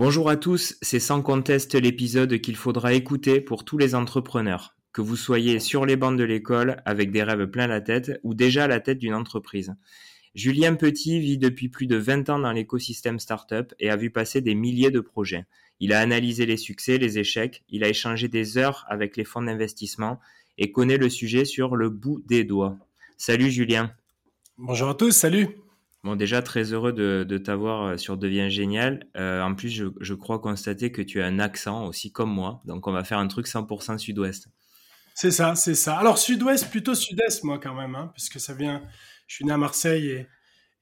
Bonjour à tous, c'est sans conteste l'épisode qu'il faudra écouter pour tous les entrepreneurs, que vous soyez sur les bancs de l'école avec des rêves plein la tête ou déjà à la tête d'une entreprise. Julien Petit vit depuis plus de 20 ans dans l'écosystème startup et a vu passer des milliers de projets. Il a analysé les succès, les échecs, il a échangé des heures avec les fonds d'investissement et connaît le sujet sur le bout des doigts. Salut Julien. Bonjour à tous, salut. Bon, déjà, très heureux de, t'avoir euh, sur Devient Génial. Euh, en plus, je, crois constater que tu as un accent aussi comme moi. Donc, on va faire un truc 100% sud-ouest. C'est ça, c'est ça. Alors, sud-ouest, plutôt sud-est, moi, quand même, hein, puisque ça vient. Je suis né à Marseille et,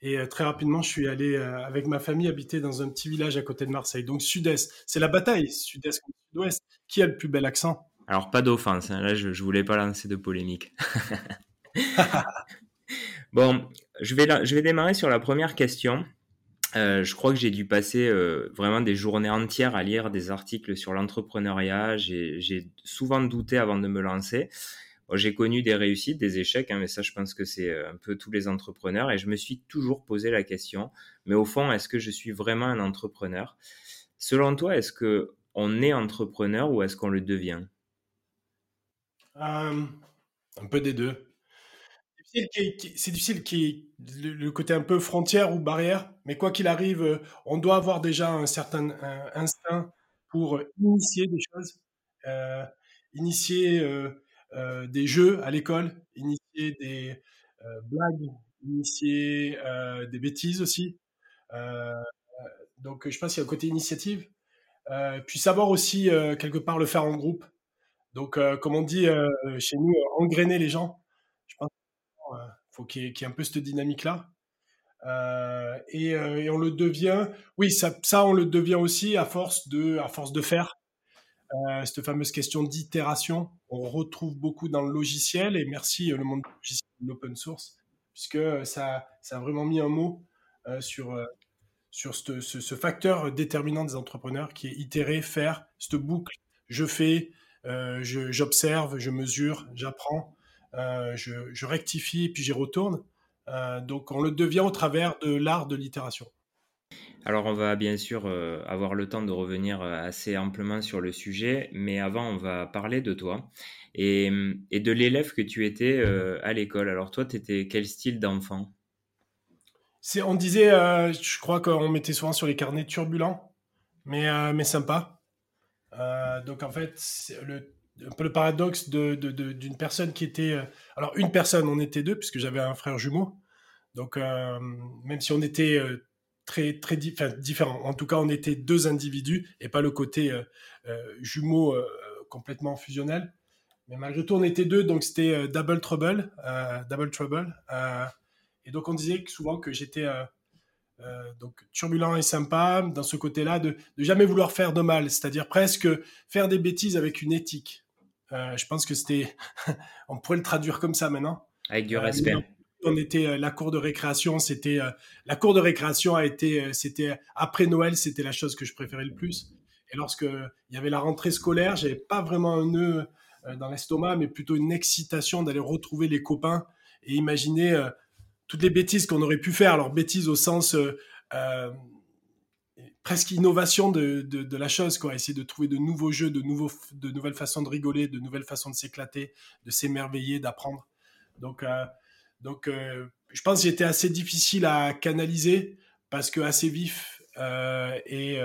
et euh, très rapidement, je suis allé avec ma famille habiter dans un petit village à côté de Marseille. Donc, sud-est, c'est la bataille, sud-est contre sud-ouest. Qui a le plus bel accent? Alors, pas d'offense. Hein. Là, je, je voulais pas lancer de polémique. bon, je vais, je vais démarrer sur la première question. Euh, je crois que j'ai dû passer euh, vraiment des journées entières à lire des articles sur l'entrepreneuriat. J'ai souvent douté avant de me lancer. j'ai connu des réussites, des échecs, hein, mais ça, je pense que c'est euh, un peu tous les entrepreneurs. Et je me suis toujours posé la question, mais au fond, est-ce que je suis vraiment un entrepreneur? Selon toi, est-ce que on est entrepreneur ou est-ce qu'on le devient? Un peu des deux c'est difficile qui le, côté un peu frontière ou barrière, mais quoi qu'il arrive, euh, on doit avoir déjà un certain instinct pour initier des choses, euh, initier euh, des jeux à l'école, initier des blagues, initier des bêtises aussi. donc je pense qu'il y a un côté initiative, puis savoir aussi quelque part le faire en groupe. Donc comme on dit chez nous, engrainer les gens. Faut qu'il y, ait un peu cette dynamique-là. Euh, euh, et, on le devient, oui, ça, ça, on le devient aussi à force de, à force de faire. Euh, cette fameuse question d'itération, on retrouve beaucoup dans le logiciel, et merci le monde de l'open source, puisque ça, ça a vraiment mis un mot sur, sur ce, facteur déterminant des entrepreneurs qui est itérer, faire, cette boucle, je fais, j'observe, je mesure, j'apprends, euh, je, rectifie et puis j'y retourne. Euh, donc on le devient au travers de l'art de l'itération. Alors on va bien sûr euh, avoir le temps de revenir assez amplement sur le sujet, mais avant on va parler de toi et, de l'élève que tu étais à l'école. Alors toi, tu étais quel style d'enfant? On disait, je crois qu'on mettait souvent sur les carnets turbulents, mais, mais sympa. donc en fait, le un peu le paradoxe d'une personne qui était. Euh, alors, une personne, on était deux, puisque j'avais un frère jumeau. Donc, euh, même si on était euh, très, très différents, en tout cas, on était deux individus et pas le côté jumeau complètement fusionnel. Mais malgré tout, on était deux, donc c'était double trouble. double trouble. et donc, on disait souvent que j'étais. donc turbulent et sympa dans ce côté-là de, de jamais vouloir faire de mal, c'est-à-dire presque faire des bêtises avec une éthique. Euh, je pense que c'était, on pourrait le traduire comme ça maintenant. Avec du euh, respect. on était euh, la cour de récréation, c'était la cour de récréation a été, c'était après Noël, c'était la chose que je préférais le plus. Et lorsque il y avait la rentrée scolaire, j'avais pas vraiment un nœud dans l'estomac, mais plutôt une excitation d'aller retrouver les copains et imaginer toutes les bêtises qu'on aurait pu faire. Alors bêtises au sens presque innovation de, de, la chose, quoi. Essayer de trouver de nouveaux jeux, de, nouveaux, de nouvelles façons de rigoler, de nouvelles façons de s'éclater, de s'émerveiller, d'apprendre. Donc, euh, donc euh, je pense que j'étais assez difficile à canaliser parce que assez vif euh, et,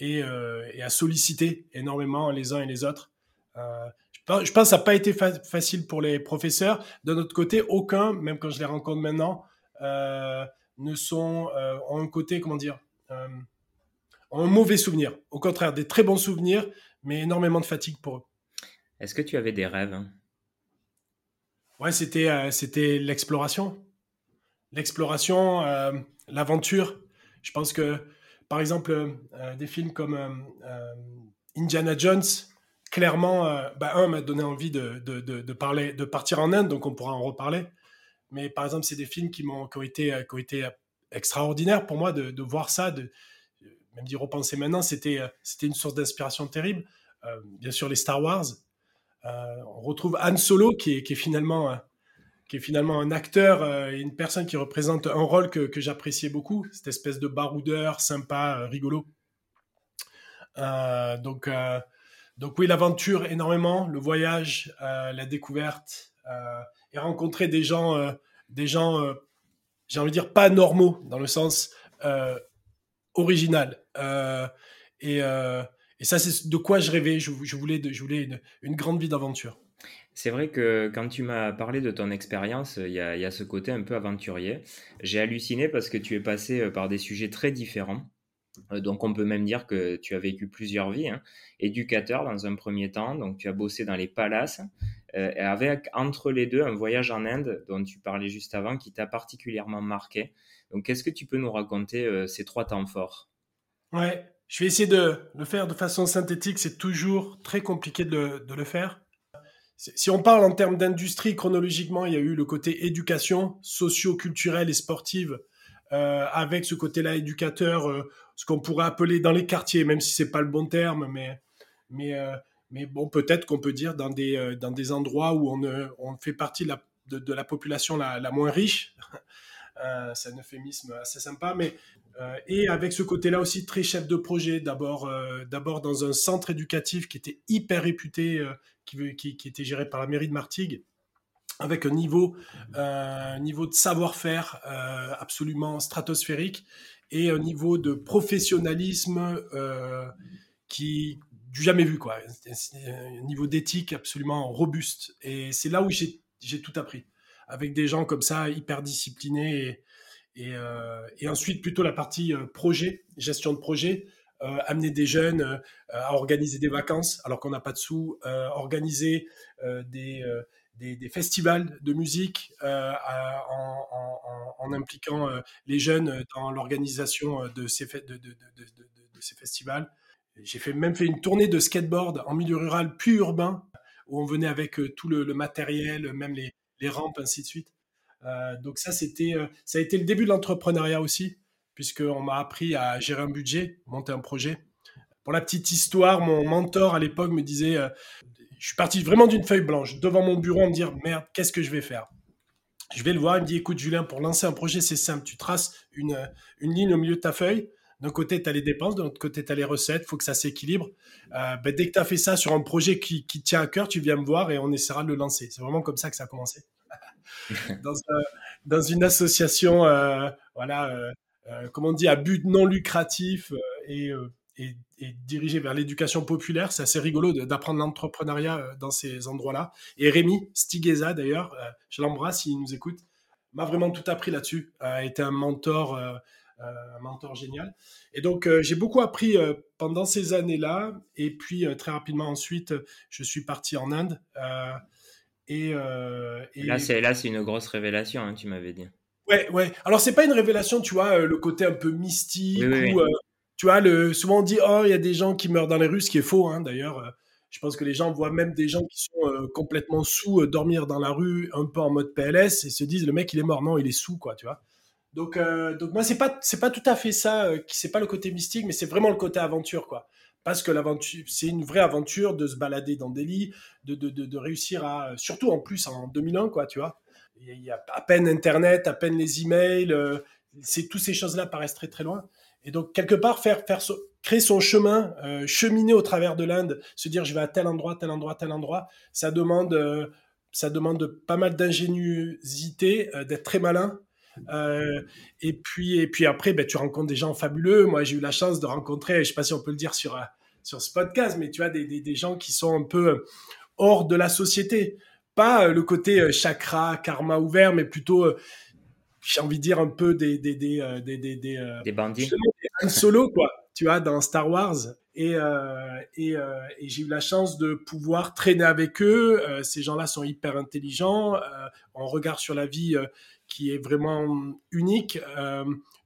et, à solliciter énormément les uns et les autres. je pense, que ça n'a pas été facile pour les professeurs. D'un autre côté, aucun, même quand je les rencontre maintenant, ne sont, ont un côté, comment dire, un mauvais souvenir. Au contraire, des très bons souvenirs, mais énormément de fatigue pour eux. Est-ce que tu avais des rêves hein? Ouais, c'était euh, c'était l'exploration, l'exploration, euh, l'aventure. Je pense que, par exemple, euh, des films comme Indiana Jones, clairement, bah, un m'a donné envie de, de, de, parler, de partir en Inde, donc on pourra en reparler. Mais par exemple, c'est des films qui m'ont qui ont été, qui ont été extraordinaires pour moi de, voir ça, de, même d'y repenser maintenant, c'était euh, c'était une source d'inspiration terrible. Euh, bien sûr, les Star Wars. Euh, on retrouve Han Solo, qui est, finalement qui est finalement un acteur et une personne qui représente un rôle que, que j'appréciais beaucoup, cette espèce de baroudeur sympa, rigolo. donc, donc oui, l'aventure énormément, le voyage, la découverte, et rencontrer des gens, des gens, j'ai envie de dire pas normaux dans le sens original. et, et ça, c'est de quoi je rêvais. Je, voulais, je voulais une, grande vie d'aventure. C'est vrai que quand tu m'as parlé de ton expérience, il y, a, ce côté un peu aventurier. J'ai halluciné parce que tu es passé euh, par des sujets très différents. Euh, donc on peut même dire que tu as vécu plusieurs vies. Hein. Éducateur dans un premier temps, donc tu as bossé dans les palaces, euh, avec entre les deux un voyage en Inde dont tu parlais juste avant qui t'a particulièrement marqué. Donc qu'est-ce que tu peux nous raconter ces trois temps forts? Ouais, je vais essayer de le faire de façon synthétique. C'est toujours très compliqué de, le faire. Si on parle en termes d'industrie, chronologiquement, il y a eu le côté éducation, socio-culturelle et sportive, euh, avec ce côté-là éducateur, euh, ce qu'on pourrait appeler dans les quartiers, même si c'est pas le bon terme, mais mais euh, mais bon, peut-être qu'on peut dire dans des dans des endroits où on, on fait partie de la, population la, la moins riche. C'est un euphémisme assez sympa, mais euh, et avec ce côté-là aussi très chef de projet, d'abord euh, d'abord dans un centre éducatif qui était hyper réputé, euh, qui, était géré par la mairie de Martigues, avec un niveau, niveau de savoir-faire absolument stratosphérique et un niveau de professionnalisme qui du jamais vu quoi, un niveau d'éthique absolument robuste. Et c'est là où j'ai tout appris, avec des gens comme ça hyper disciplinés et, euh, ensuite, plutôt la partie euh, projet, gestion de projet, euh, amener des jeunes à organiser des vacances alors qu'on n'a pas de sous, organiser des, festivals de musique en, impliquant les jeunes dans l'organisation de ces, festivals. J'ai même fait une tournée de skateboard en milieu rural puis urbain, où on venait avec tout le matériel, même les, les, rampes, ainsi de suite. Euh, donc ça, c'était, euh, ça a été le début de l'entrepreneuriat aussi, puisqu'on m'a appris à gérer un budget, monter un projet. Pour la petite histoire, mon mentor à l'époque me disait, euh, je suis parti vraiment d'une feuille blanche devant mon bureau à me dire, merde, qu'est-ce que je vais faire? Je vais le voir, il me dit, écoute Julien, pour lancer un projet, c'est simple, tu traces une, une ligne au milieu de ta feuille, d'un côté, tu as les dépenses, de l'autre côté, tu as les recettes, il faut que ça s'équilibre. Ben, dès que tu as fait ça sur un projet qui, qui, tient à cœur, tu viens me voir et on essaiera de le lancer. C'est vraiment comme ça que ça a commencé. dans, dans, une association, euh, voilà, euh, euh, comment on dit, à but non lucratif et, et, dirigé vers l'éducation populaire. C'est assez rigolo d'apprendre l'entrepreneuriat dans ces endroits-là. Et Rémi Stigeza, d'ailleurs, je l'embrasse, il nous écoute, m'a vraiment tout appris là-dessus, a été un mentor, un mentor génial. Et donc, j'ai beaucoup appris pendant ces années-là. Et puis, très rapidement ensuite, je suis parti en Inde. Euh, et, Là, c'est là, c'est une grosse révélation, hein, tu m'avais dit. Ouais, ouais. Alors c'est pas une révélation, tu vois, euh, le côté un peu mystique ou, euh, tu vois, le, souvent on dit oh il y a des gens qui meurent dans les rues, ce qui est faux, hein, d'ailleurs. je pense que les gens voient même des gens qui sont complètement sous dormir dans la rue, un peu en mode PLS, et se disent le mec il est mort, non il est sous quoi, tu vois. Donc, donc moi c'est pas c'est pas tout à fait ça, qui c'est pas le côté mystique, mais c'est vraiment le côté aventure quoi parce que l'aventure, c'est une vraie aventure de se balader dans des lits, de, de, de, réussir à, surtout en plus en 2001, quoi, tu vois. Il y a à peine Internet, à peine les emails, euh, c'est toutes ces choses-là paraissent très très loin. Et donc quelque part faire, faire créer son chemin, euh, cheminer au travers de l'Inde, se dire je vais à tel endroit, tel endroit, tel endroit, ça demande, euh, ça demande pas mal d'ingéniosité, d'être très malin. Et puis et puis après, ben, tu rencontres des gens fabuleux. Moi, j'ai eu la chance de rencontrer, je sais pas si on peut le dire sur sur ce podcast, mais tu vois des, des, des gens qui sont un peu hors de la société. Pas euh, le côté euh, chakra, karma ouvert, mais plutôt, euh, j'ai envie de dire un peu des des des des des, des bandits, des solo quoi. Tu vois dans Star Wars. Et, et, et j'ai eu la chance de pouvoir traîner avec eux. ces gens-là sont hyper intelligents, on regarde sur la vie qui est vraiment unique,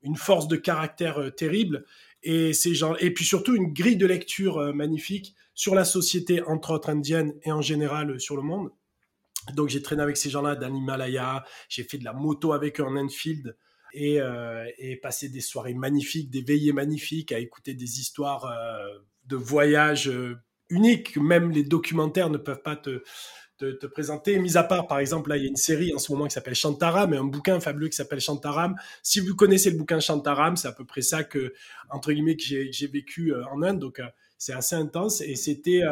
une force de caractère terrible et ces gens et puis surtout une grille de lecture magnifique sur la société, entre autres indienne, et en général euh, sur le monde. Donc j'ai traîné avec ces gens-là dans l'Himalaya, j'ai fait de la moto avec eux en Enfield et, euh, et, passé des soirées magnifiques, des veillées magnifiques, à écouter des histoires euh, de voyages uniques. Même les documentaires ne peuvent pas te, te, présenter. Mis à part, par exemple, là, il y a une série en ce moment qui s'appelle Shantaram et un bouquin fabuleux qui s'appelle Shantaram. Si vous connaissez le bouquin Shantaram, c'est à peu près ça que, entre guillemets, que j'ai vécu en Inde. Donc, c'est assez intense et c'était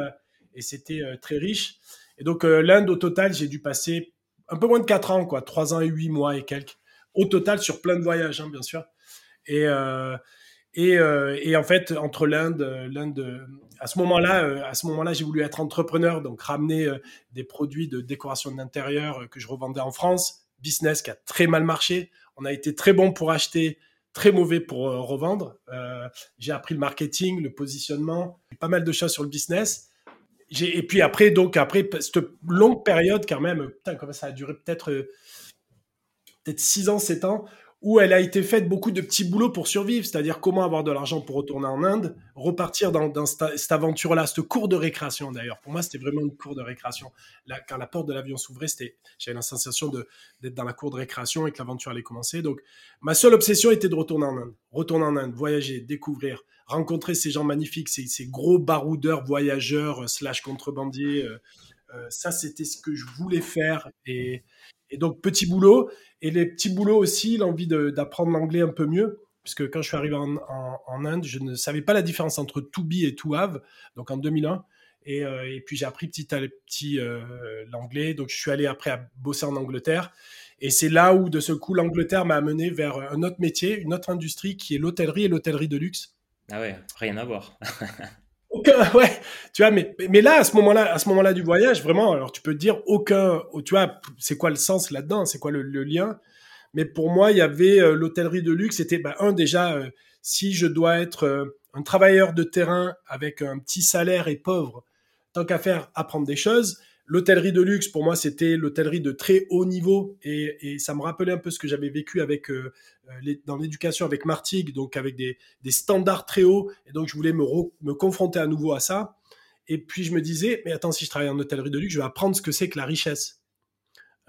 et c'était très riche. Et donc l'Inde au total, j'ai dû passer un peu moins de 4 ans, quoi, 3 ans et 8 mois et quelques, au total sur plein de voyages, hein, bien sûr. Et, et, en fait, entre l'Inde, l'Inde, à ce moment-là, à ce moment-là, j'ai voulu être entrepreneur, donc ramener des produits de décoration d'intérieur que je revendais en France. Business qui a très mal marché. On a été très bon pour acheter, très mauvais pour euh, revendre. Euh, j'ai appris le marketing, le positionnement, pas mal de choses sur le business. Et puis après, donc après cette longue période quand même, putain, comment ça a duré peut-être euh, peut-être 6 ans, 7 ans, où elle a été faite beaucoup de petits boulots pour survivre, c'est-à-dire comment avoir de l'argent pour retourner en Inde, repartir dans, cette, aventure-là, cette cours de récréation d'ailleurs. Pour moi, c'était vraiment une cour de récréation. quand la porte de l'avion s'ouvrait, j'avais la sensation d'être dans la cour de récréation et que l'aventure allait commencer. Donc, ma seule obsession était de retourner en Inde, retourner en Inde, voyager, découvrir, rencontrer ces gens magnifiques, ces, gros baroudeurs, voyageurs, slash contrebandiers. Euh, euh, ça, c'était ce que je voulais faire et et donc, petit boulot. Et les petits boulots aussi, l'envie d'apprendre l'anglais un peu mieux. Puisque quand je suis arrivé en, Inde, je ne savais pas la différence entre to be et to have, donc en 2001. Euh, et, puis j'ai appris petit à petit euh, l'anglais. Donc je suis allé après à bosser en Angleterre. Et c'est là où, de ce coup, l'Angleterre m'a amené vers un autre métier, une autre industrie qui est l'hôtellerie et l'hôtellerie de luxe. Ah ouais, rien à voir. ouais, tu vois, mais, mais là, à ce moment-là, à ce moment-là du voyage, vraiment, alors tu peux te dire aucun, tu vois, c'est quoi le sens là-dedans, c'est quoi le, lien? Mais pour moi, il y avait euh, l'hôtellerie de luxe, c'était, bah, un, déjà, euh, si je dois être euh, un travailleur de terrain avec un petit salaire et pauvre, tant qu'à faire, apprendre des choses, L'hôtellerie de luxe, pour moi, c'était l'hôtellerie de très haut niveau et, ça me rappelait un peu ce que j'avais vécu avec euh, euh, dans l'éducation avec Martigues, donc avec des, standards très hauts. Et donc, je voulais me, me confronter à nouveau à ça. Et puis, je me disais, mais attends, si je travaille en hôtellerie de luxe, je vais apprendre ce que c'est que la richesse.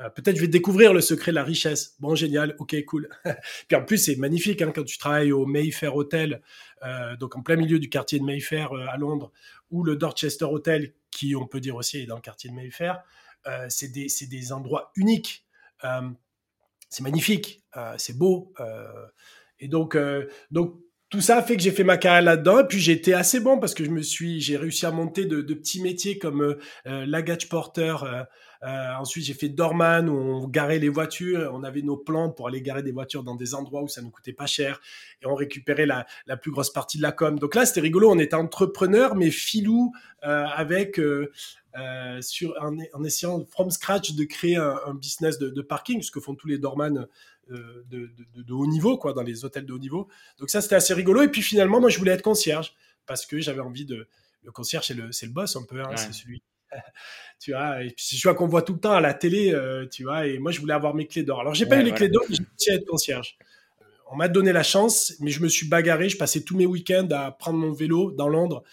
Euh, peut-être je vais découvrir le secret de la richesse. Bon, génial, ok, cool. Puis en plus, c'est magnifique hein, quand tu travailles au Mayfair Hotel, donc en plein milieu du quartier de Mayfair à Londres, ou le Dorchester Hotel, qui on peut dire aussi est dans le quartier de Mayfair. c'est des, des, endroits uniques. c'est magnifique, c'est beau. et donc, donc tout ça fait que j'ai fait ma carrière là-dedans. Puis j'ai été assez bon parce que je me suis, j'ai réussi à monter de, petits métiers comme euh, luggage porter. Euh, euh, ensuite, j'ai fait doorman où on garait les voitures. On avait nos plans pour aller garer des voitures dans des endroits où ça ne coûtait pas cher et on récupérait la, la plus grosse partie de la com. Donc là, c'était rigolo. On était entrepreneur mais filou euh, avec sur en, essayant from scratch de créer un, business de, de, parking, ce que font tous les doorman euh, de, de, haut niveau, quoi, dans les hôtels de haut niveau. Donc ça, c'était assez rigolo. Et puis finalement, moi, je voulais être concierge parce que j'avais envie de. Le concierge, c'est le, c'est le boss un peu, hein, c'est celui. tu vois, et puis c'est celui qu'on voit tout le temps à la télé, euh, tu vois. Et moi, je voulais avoir mes clés d'or. Alors, j'ai pas eu les clés d'or, mais j'ai réussi à être concierge. Euh, on m'a donné la chance, mais je me suis bagarré. Je passais tous mes week-ends à prendre mon vélo dans Londres,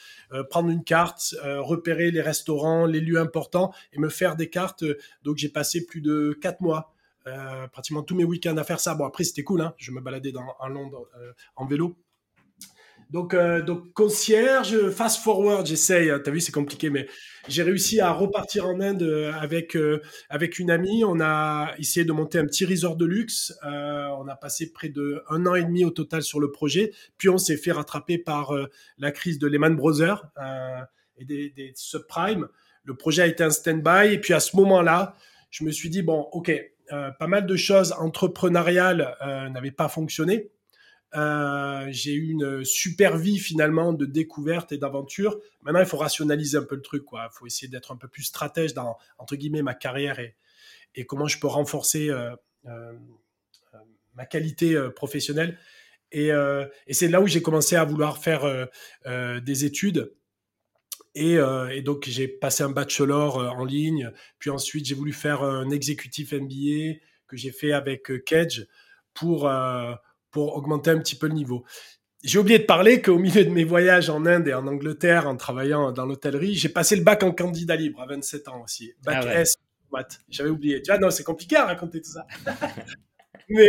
prendre une carte, repérer les restaurants, les lieux importants et me faire des cartes. Donc j'ai passé plus de quatre mois euh, pratiquement tous mes week-ends à faire ça. Bon, après, c'était cool, hein. je me baladais dans, Londres euh, en vélo. Donc, euh, donc, concierge, fast forward, j'essaye. Hein. T'as vu, c'est compliqué, mais j'ai réussi à repartir en Inde avec avec une amie. On a essayé de monter un petit resort de luxe. on a passé près de un an et demi au total sur le projet. Puis on s'est fait rattraper par la crise de Lehman Brothers et des, des subprimes. Le projet a été un stand-by. Et puis à ce moment-là, je me suis dit bon, ok, euh, pas mal de choses entrepreneuriales euh, n'avaient pas fonctionné. Euh, j'ai eu une super vie finalement de découverte et d'aventure. Maintenant, il faut rationaliser un peu le truc. Il faut essayer d'être un peu plus stratège dans entre guillemets ma carrière et, comment je peux renforcer ma qualité professionnelle. Et, c'est là où j'ai commencé à vouloir faire des études euh, et, donc, j'ai passé un bachelor euh, en ligne. Puis ensuite, j'ai voulu faire un exécutif MBA que j'ai fait avec euh, Kedge pour, pour augmenter un petit peu le niveau. J'ai oublié de parler qu'au milieu de mes voyages en Inde et en Angleterre, en travaillant dans l'hôtellerie, j'ai passé le bac en candidat libre à 27 ans aussi. Bac ah S, maths. J'avais oublié. Tu vois, non, c'est compliqué à raconter tout ça. mais,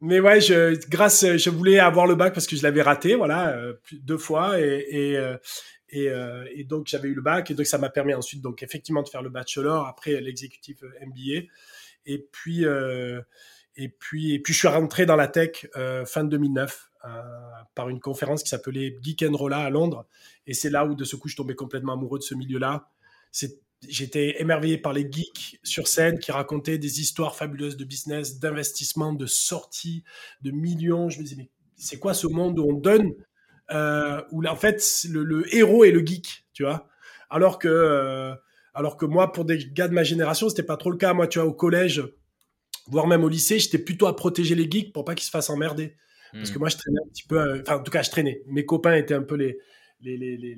mais ouais, je, grâce, je voulais avoir le bac parce que je l'avais raté, voilà, deux fois. Et, et, euh, et, donc j'avais eu le bac et donc ça m'a permis ensuite donc effectivement de faire le bachelor après l'exécutif euh, MBA. Et puis euh, Et puis, et puis je suis rentré dans la tech fin 2009 par une conférence qui s'appelait Geek and Rolla à Londres. Et c'est là où de ce coup je tombais complètement amoureux de ce milieu-là. J'étais émerveillé par les geeks sur scène qui racontaient des histoires fabuleuses de business, d'investissement, de sorties, de millions. Je me disais, mais c'est quoi ce monde où on donne, euh, où en fait le, héros est le geek, tu vois? Alors que, euh, alors que moi, pour des gars de ma génération, c'était pas trop le cas. Moi, tu vois, au collège, voire même au lycée, j'étais plutôt à protéger les geeks pour pas qu'ils se fassent emmerder. Parce que hmm. moi, je traînais un petit peu, euh, enfin, en tout cas, je traînais. Mes copains étaient un peu les, les, les, les,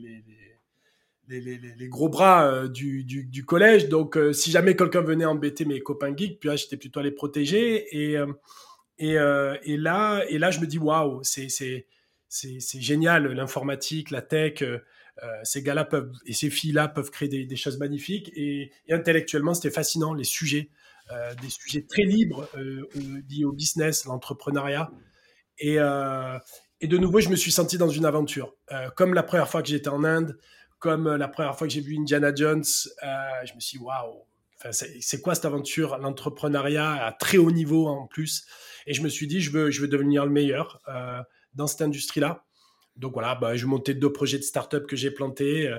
les, les, les gros bras euh, du, du, du, collège. Donc, euh, si jamais quelqu'un venait embêter mes copains geeks, puis là, j'étais plutôt à les protéger. Et, et, et, là, et là, je me dis, waouh, c'est, c'est, c'est, c'est génial, l'informatique, la tech. ces gars-là peuvent, et ces filles-là peuvent créer des, des choses magnifiques. Et, et intellectuellement, c'était fascinant, les sujets. Des sujets très libres liés au business, l'entrepreneuriat. Et, euh, de nouveau, je me suis senti dans une aventure. Euh, comme la première fois que j'étais en Inde, comme la première fois que j'ai vu Indiana Jones, euh, je me suis dit, waouh, c'est quoi cette aventure? L'entrepreneuriat à très haut niveau en plus. Et je me suis dit, je veux, je veux devenir le meilleur euh, dans cette industrie-là. Donc voilà, bah, je montais deux projets de start-up que j'ai plantés.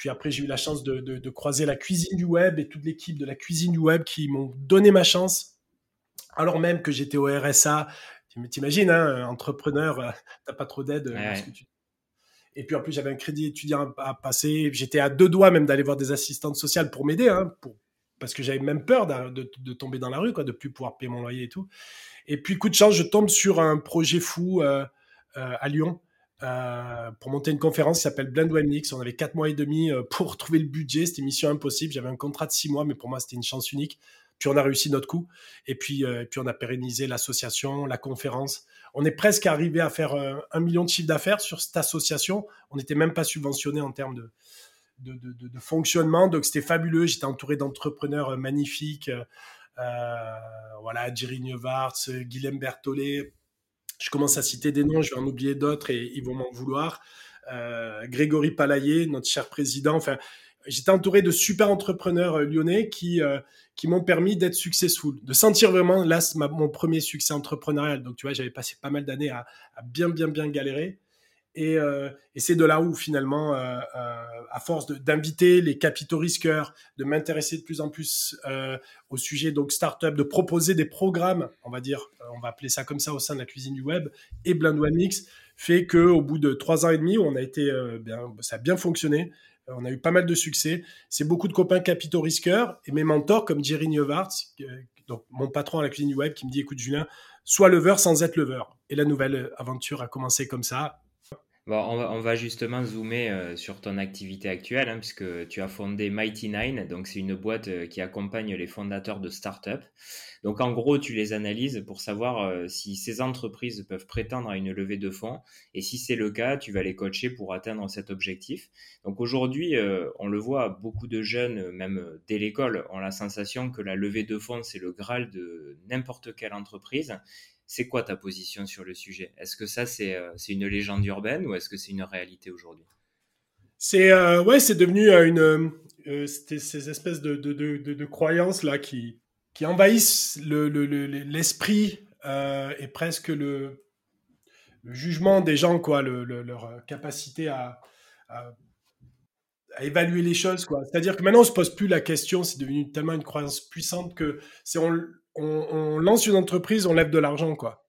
Puis après, j'ai eu la chance de, de, de, croiser la cuisine du web et toute l'équipe de la cuisine du web qui m'ont donné ma chance. Alors même que j'étais au RSA, T'imagines, hein, entrepreneur, euh, t'as pas trop d'aide. Euh, et puis en plus, j'avais un crédit étudiant à passer. J'étais à deux doigts même d'aller voir des assistantes sociales pour m'aider, hein, pour... parce que j'avais même peur de, de, tomber dans la rue, quoi, de plus pouvoir payer mon loyer et tout. Et puis, coup de chance, je tombe sur un projet fou euh, à Lyon. Pour monter une conférence qui s'appelle Blend One Mix. On avait quatre mois et demi pour trouver le budget. C'était mission impossible. J'avais un contrat de six mois, mais pour moi, c'était une chance unique. Puis on a réussi notre coup. Et puis, euh, puis on a pérennisé l'association, la conférence. On est presque arrivé à faire euh, un million de chiffre d'affaires sur cette association. On n'était même pas subventionné en termes de, de, fonctionnement. Donc c'était fabuleux. J'étais entouré d'entrepreneurs euh, magnifiques. Euh, voilà, Jerry Neuvarts, Guillaume Berthollet. Je commence à citer des noms, je vais en oublier d'autres et ils vont m'en vouloir. Euh, Grégory Palayer, notre cher président. Enfin, j'étais entouré de super entrepreneurs euh, lyonnais qui euh, qui m'ont permis d'être successful, de sentir vraiment là mon premier succès entrepreneurial. Donc tu vois, j'avais passé pas mal d'années à, à, bien bien bien galérer. Et, euh, et c'est de là où finalement, euh, euh à force d'inviter les capitaux risqueurs, de m'intéresser de plus en plus au sujet donc startup, de proposer des programmes, on va dire, on va appeler ça comme ça au sein de la cuisine du web, et Blend One Mix fait que au bout de trois ans et demi, on a été bien, ça a bien fonctionné. On a eu pas mal de succès. C'est beaucoup de copains capitaux risqueurs et mes mentors comme Jerry Neuvarts, donc mon patron à la cuisine du web, qui me dit écoute Julien, sois lever sans être lever. Et la nouvelle aventure a commencé comme ça. On, va, justement zoomer euh, sur ton activité actuelle, hein, puisque tu as fondé Mighty Nine, donc c'est une boîte euh, qui accompagne les fondateurs de start-up. Donc en gros, tu les analyses pour savoir euh, si ces entreprises peuvent prétendre à une levée de fonds, et si c'est le cas, tu vas les coacher pour atteindre cet objectif. Donc aujourd'hui, on le voit, beaucoup de jeunes, même dès l'école, ont la sensation que la levée de fonds, c'est le graal de n'importe quelle entreprise. C'est quoi ta position sur le sujet? Est-ce que ça, euh, c'est une légende urbaine ou est-ce que c'est une réalité aujourd'hui? C'est euh, ouais, c'est devenu euh, une ces espèces de, de, de, croyances là qui, qui envahissent l'esprit le, et presque le, jugement des gens, quoi, leur capacité à, à, évaluer les choses. C'est-à-dire que maintenant on se pose plus la question, c'est devenu tellement une croyance puissante que c'est on, on, lance une entreprise, on lève de l'argent, quoi.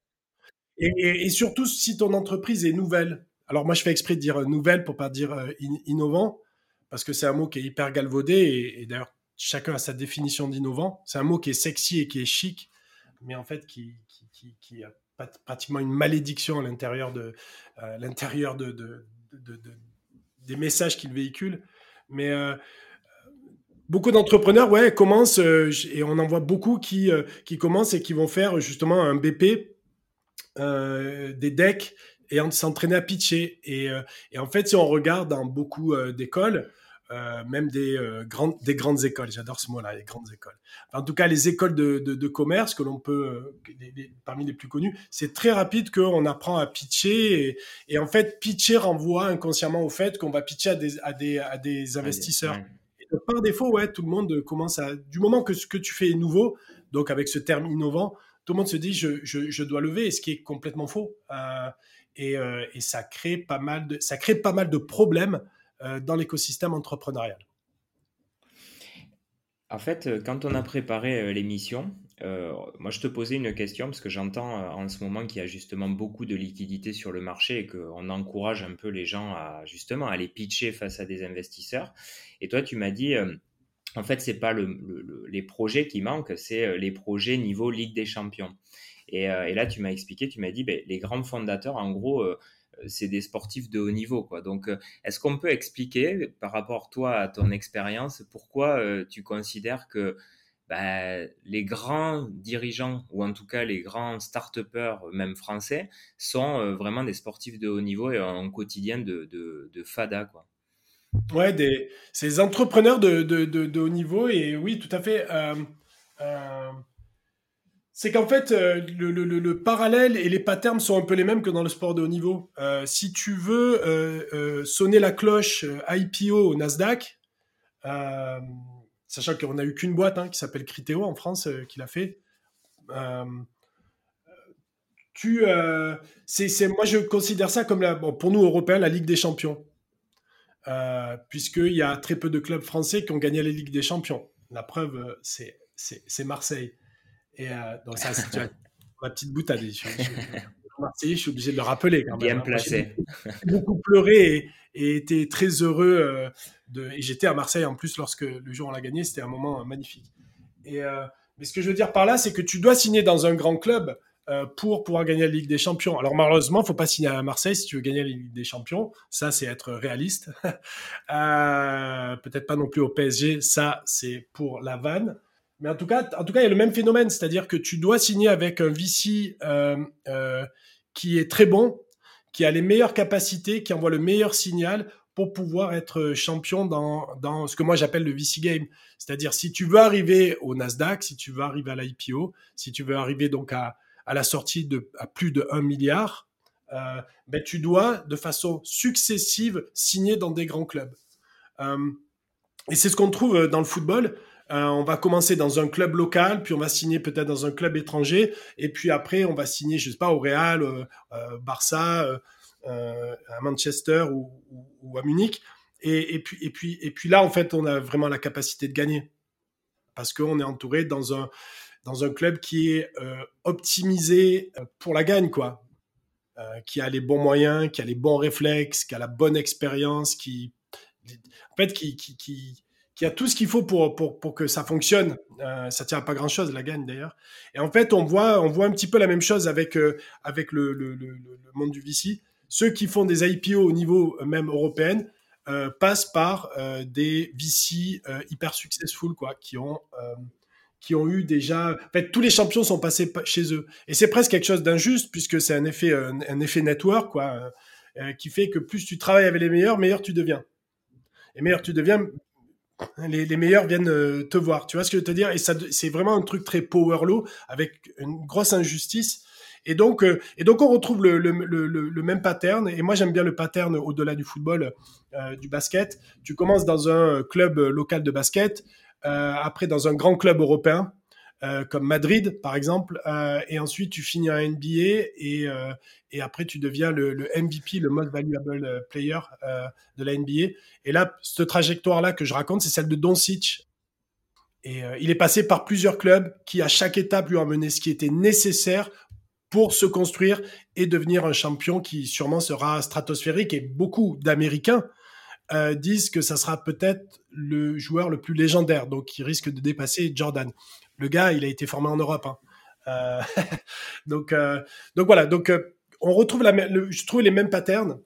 Et, surtout si ton entreprise est nouvelle. Alors moi, je fais exprès de dire nouvelle pour pas dire euh, innovant, parce que c'est un mot qui est hyper galvaudé, et, d'ailleurs, chacun a sa définition d'innovant. C'est un mot qui est sexy et qui est chic, mais en fait, qui, a pratiquement une malédiction à euh, l'intérieur de, des messages qu'il véhicule. Mais euh, beaucoup d'entrepreneurs, ouais, commencent, euh, et on en voit beaucoup qui, euh, qui commencent et qui vont faire justement un BP, euh, des decks, et s'entraîner à pitcher. Et, et, en fait, si on regarde dans beaucoup d'écoles, même des, grandes, des grandes écoles, j'adore ce mot-là, les grandes écoles. en tout cas, les écoles de, de, commerce que l'on peut, parmi les plus connues, c'est très rapide qu'on apprend à pitcher. Et, et, en fait, pitcher renvoie inconsciemment au fait qu'on va pitcher à des, à des, à des investisseurs par défaut, ouais, tout le monde commence à. Du moment que ce que tu fais est nouveau, Donc avec ce terme innovant, tout le monde se dit je, dois lever, ce qui est complètement faux. Et, et, ça crée pas mal de, ça crée pas mal de problèmes dans l'écosystème entrepreneurial. En fait, euh, quand on a préparé euh, l'émission, euh, moi je te posais une question parce que j'entends en ce moment qu'il y a justement beaucoup de liquidités sur le marché et qu'on encourage un peu les gens à justement à pitcher face à des investisseurs. Et toi, tu m'as dit, en fait, c'est pas les projets qui manquent, c'est les projets niveau Ligue des Champions. Et, là, tu m'as expliqué, tu m'as dit, ben, les grands fondateurs, en gros, c'est des sportifs de haut niveau. Donc, euh, est-ce qu'on peut expliquer, par rapport toi à ton expérience, pourquoi euh, tu considères que bah, les grands dirigeants, ou en tout cas les grands start-upers, même français, sont euh, vraiment des sportifs de haut niveau et un quotidien de, fada quoi. Ouais, des, ces entrepreneurs de, haut niveau, et oui, tout à fait c'est qu'en fait, euh, le, parallèle et les patterns sont un peu les mêmes que dans le sport de haut niveau. Euh, si tu veux euh, sonner la cloche IPO au Nasdaq, sachant qu'on n'a eu qu'une boîte hein, qui s'appelle Criteo en France qui l'a fait, tu, c'est, moi je considère ça comme la, pour nous Européens la Ligue des Champions, puisqu'il y a très peu de clubs français qui ont gagné la Ligue des Champions. La preuve, c'est, c'est Marseille. Et euh, donc ça, c'est ma petite boutade. Je, je, je, suis obligé de le rappeler quand même. Bien hein. placé. J'ai beaucoup pleuré et, été très heureux. Euh, de, et j'étais à Marseille en plus lorsque le jour on l'a gagné. C'était un moment magnifique. Et, euh, mais ce que je veux dire par là, c'est que tu dois signer dans un grand club pour pouvoir gagner la Ligue des Champions. Alors malheureusement, il ne faut pas signer à Marseille si tu veux gagner la Ligue des Champions. Ça, c'est être réaliste. Peut-être pas non plus au PSG. Ça, c'est pour la vanne. Mais en tout cas, en tout cas, il y a le même phénomène, c'est-à-dire que tu dois signer avec un VC euh, euh, qui est très bon, qui a les meilleures capacités, qui envoie le meilleur signal pour pouvoir être champion dans, dans ce que moi j'appelle le VC game. C'est-à-dire si tu veux arriver au Nasdaq, si tu veux arriver à l'IPO, si tu veux arriver donc à, à la sortie de à plus de 1 milliard, euh, ben tu dois de façon successive signer dans des grands clubs. Euh, et c'est ce qu'on trouve dans le football. Euh, on va commencer dans un club local, puis on va signer peut-être dans un club étranger, et puis après on va signer, je sais pas, au Real, euh, euh, Barça, à Manchester ou, à Munich. Et, puis, et, puis, et puis là, en fait, on a vraiment la capacité de gagner. Parce qu'on est entouré dans un, dans un club qui est optimisé pour la gagne, quoi. qui a les bons moyens, qui a les bons réflexes, qui a la bonne expérience, qui, en fait, qui, qui y a tout ce qu'il faut pour, pour, pour, que ça fonctionne. Euh, ça tient pas grand chose, la gagne d'ailleurs. Et en fait, on voit, on voit un petit peu la même chose avec, euh, avec le, le, le, monde du VC. Ceux qui font des IPO au niveau euh, même européen euh, passent par des VC hyper successful, quoi, qui ont, qui ont eu déjà. En fait, tous les champions sont passés chez eux. Et c'est presque quelque chose d'injuste puisque c'est un effet, un, effet network, quoi, qui fait que plus tu travailles avec les meilleurs, meilleur tu deviens. Et meilleur tu deviens, les, meilleurs viennent euh, te voir. Tu vois ce que je veux te dire? Et ça, c'est vraiment un truc très power low avec une grosse injustice. Et donc, euh, et donc on retrouve le, le, le, même pattern. Et moi, j'aime bien le pattern au-delà du football, euh, du basket. Tu commences dans un club local de basket, après dans un grand club européen, euh, comme Madrid par exemple, euh, et ensuite tu finis en NBA et, euh, et après tu deviens le, MVP, le most valuable player de la NBA. Et là, cette trajectoire-là que je raconte, c'est celle de Doncic. Et il est passé par plusieurs clubs qui, à chaque étape, lui ont amené ce qui était nécessaire pour se construire et devenir un champion qui sûrement sera stratosphérique. Et beaucoup d'Américains disent que ça sera peut-être le joueur le plus légendaire, donc qui risque de dépasser Jordan le gars, il a été formé en Europe. Hein. Euh, donc, euh, donc voilà. Donc, euh, on retrouve la, je trouve les mêmes patterns.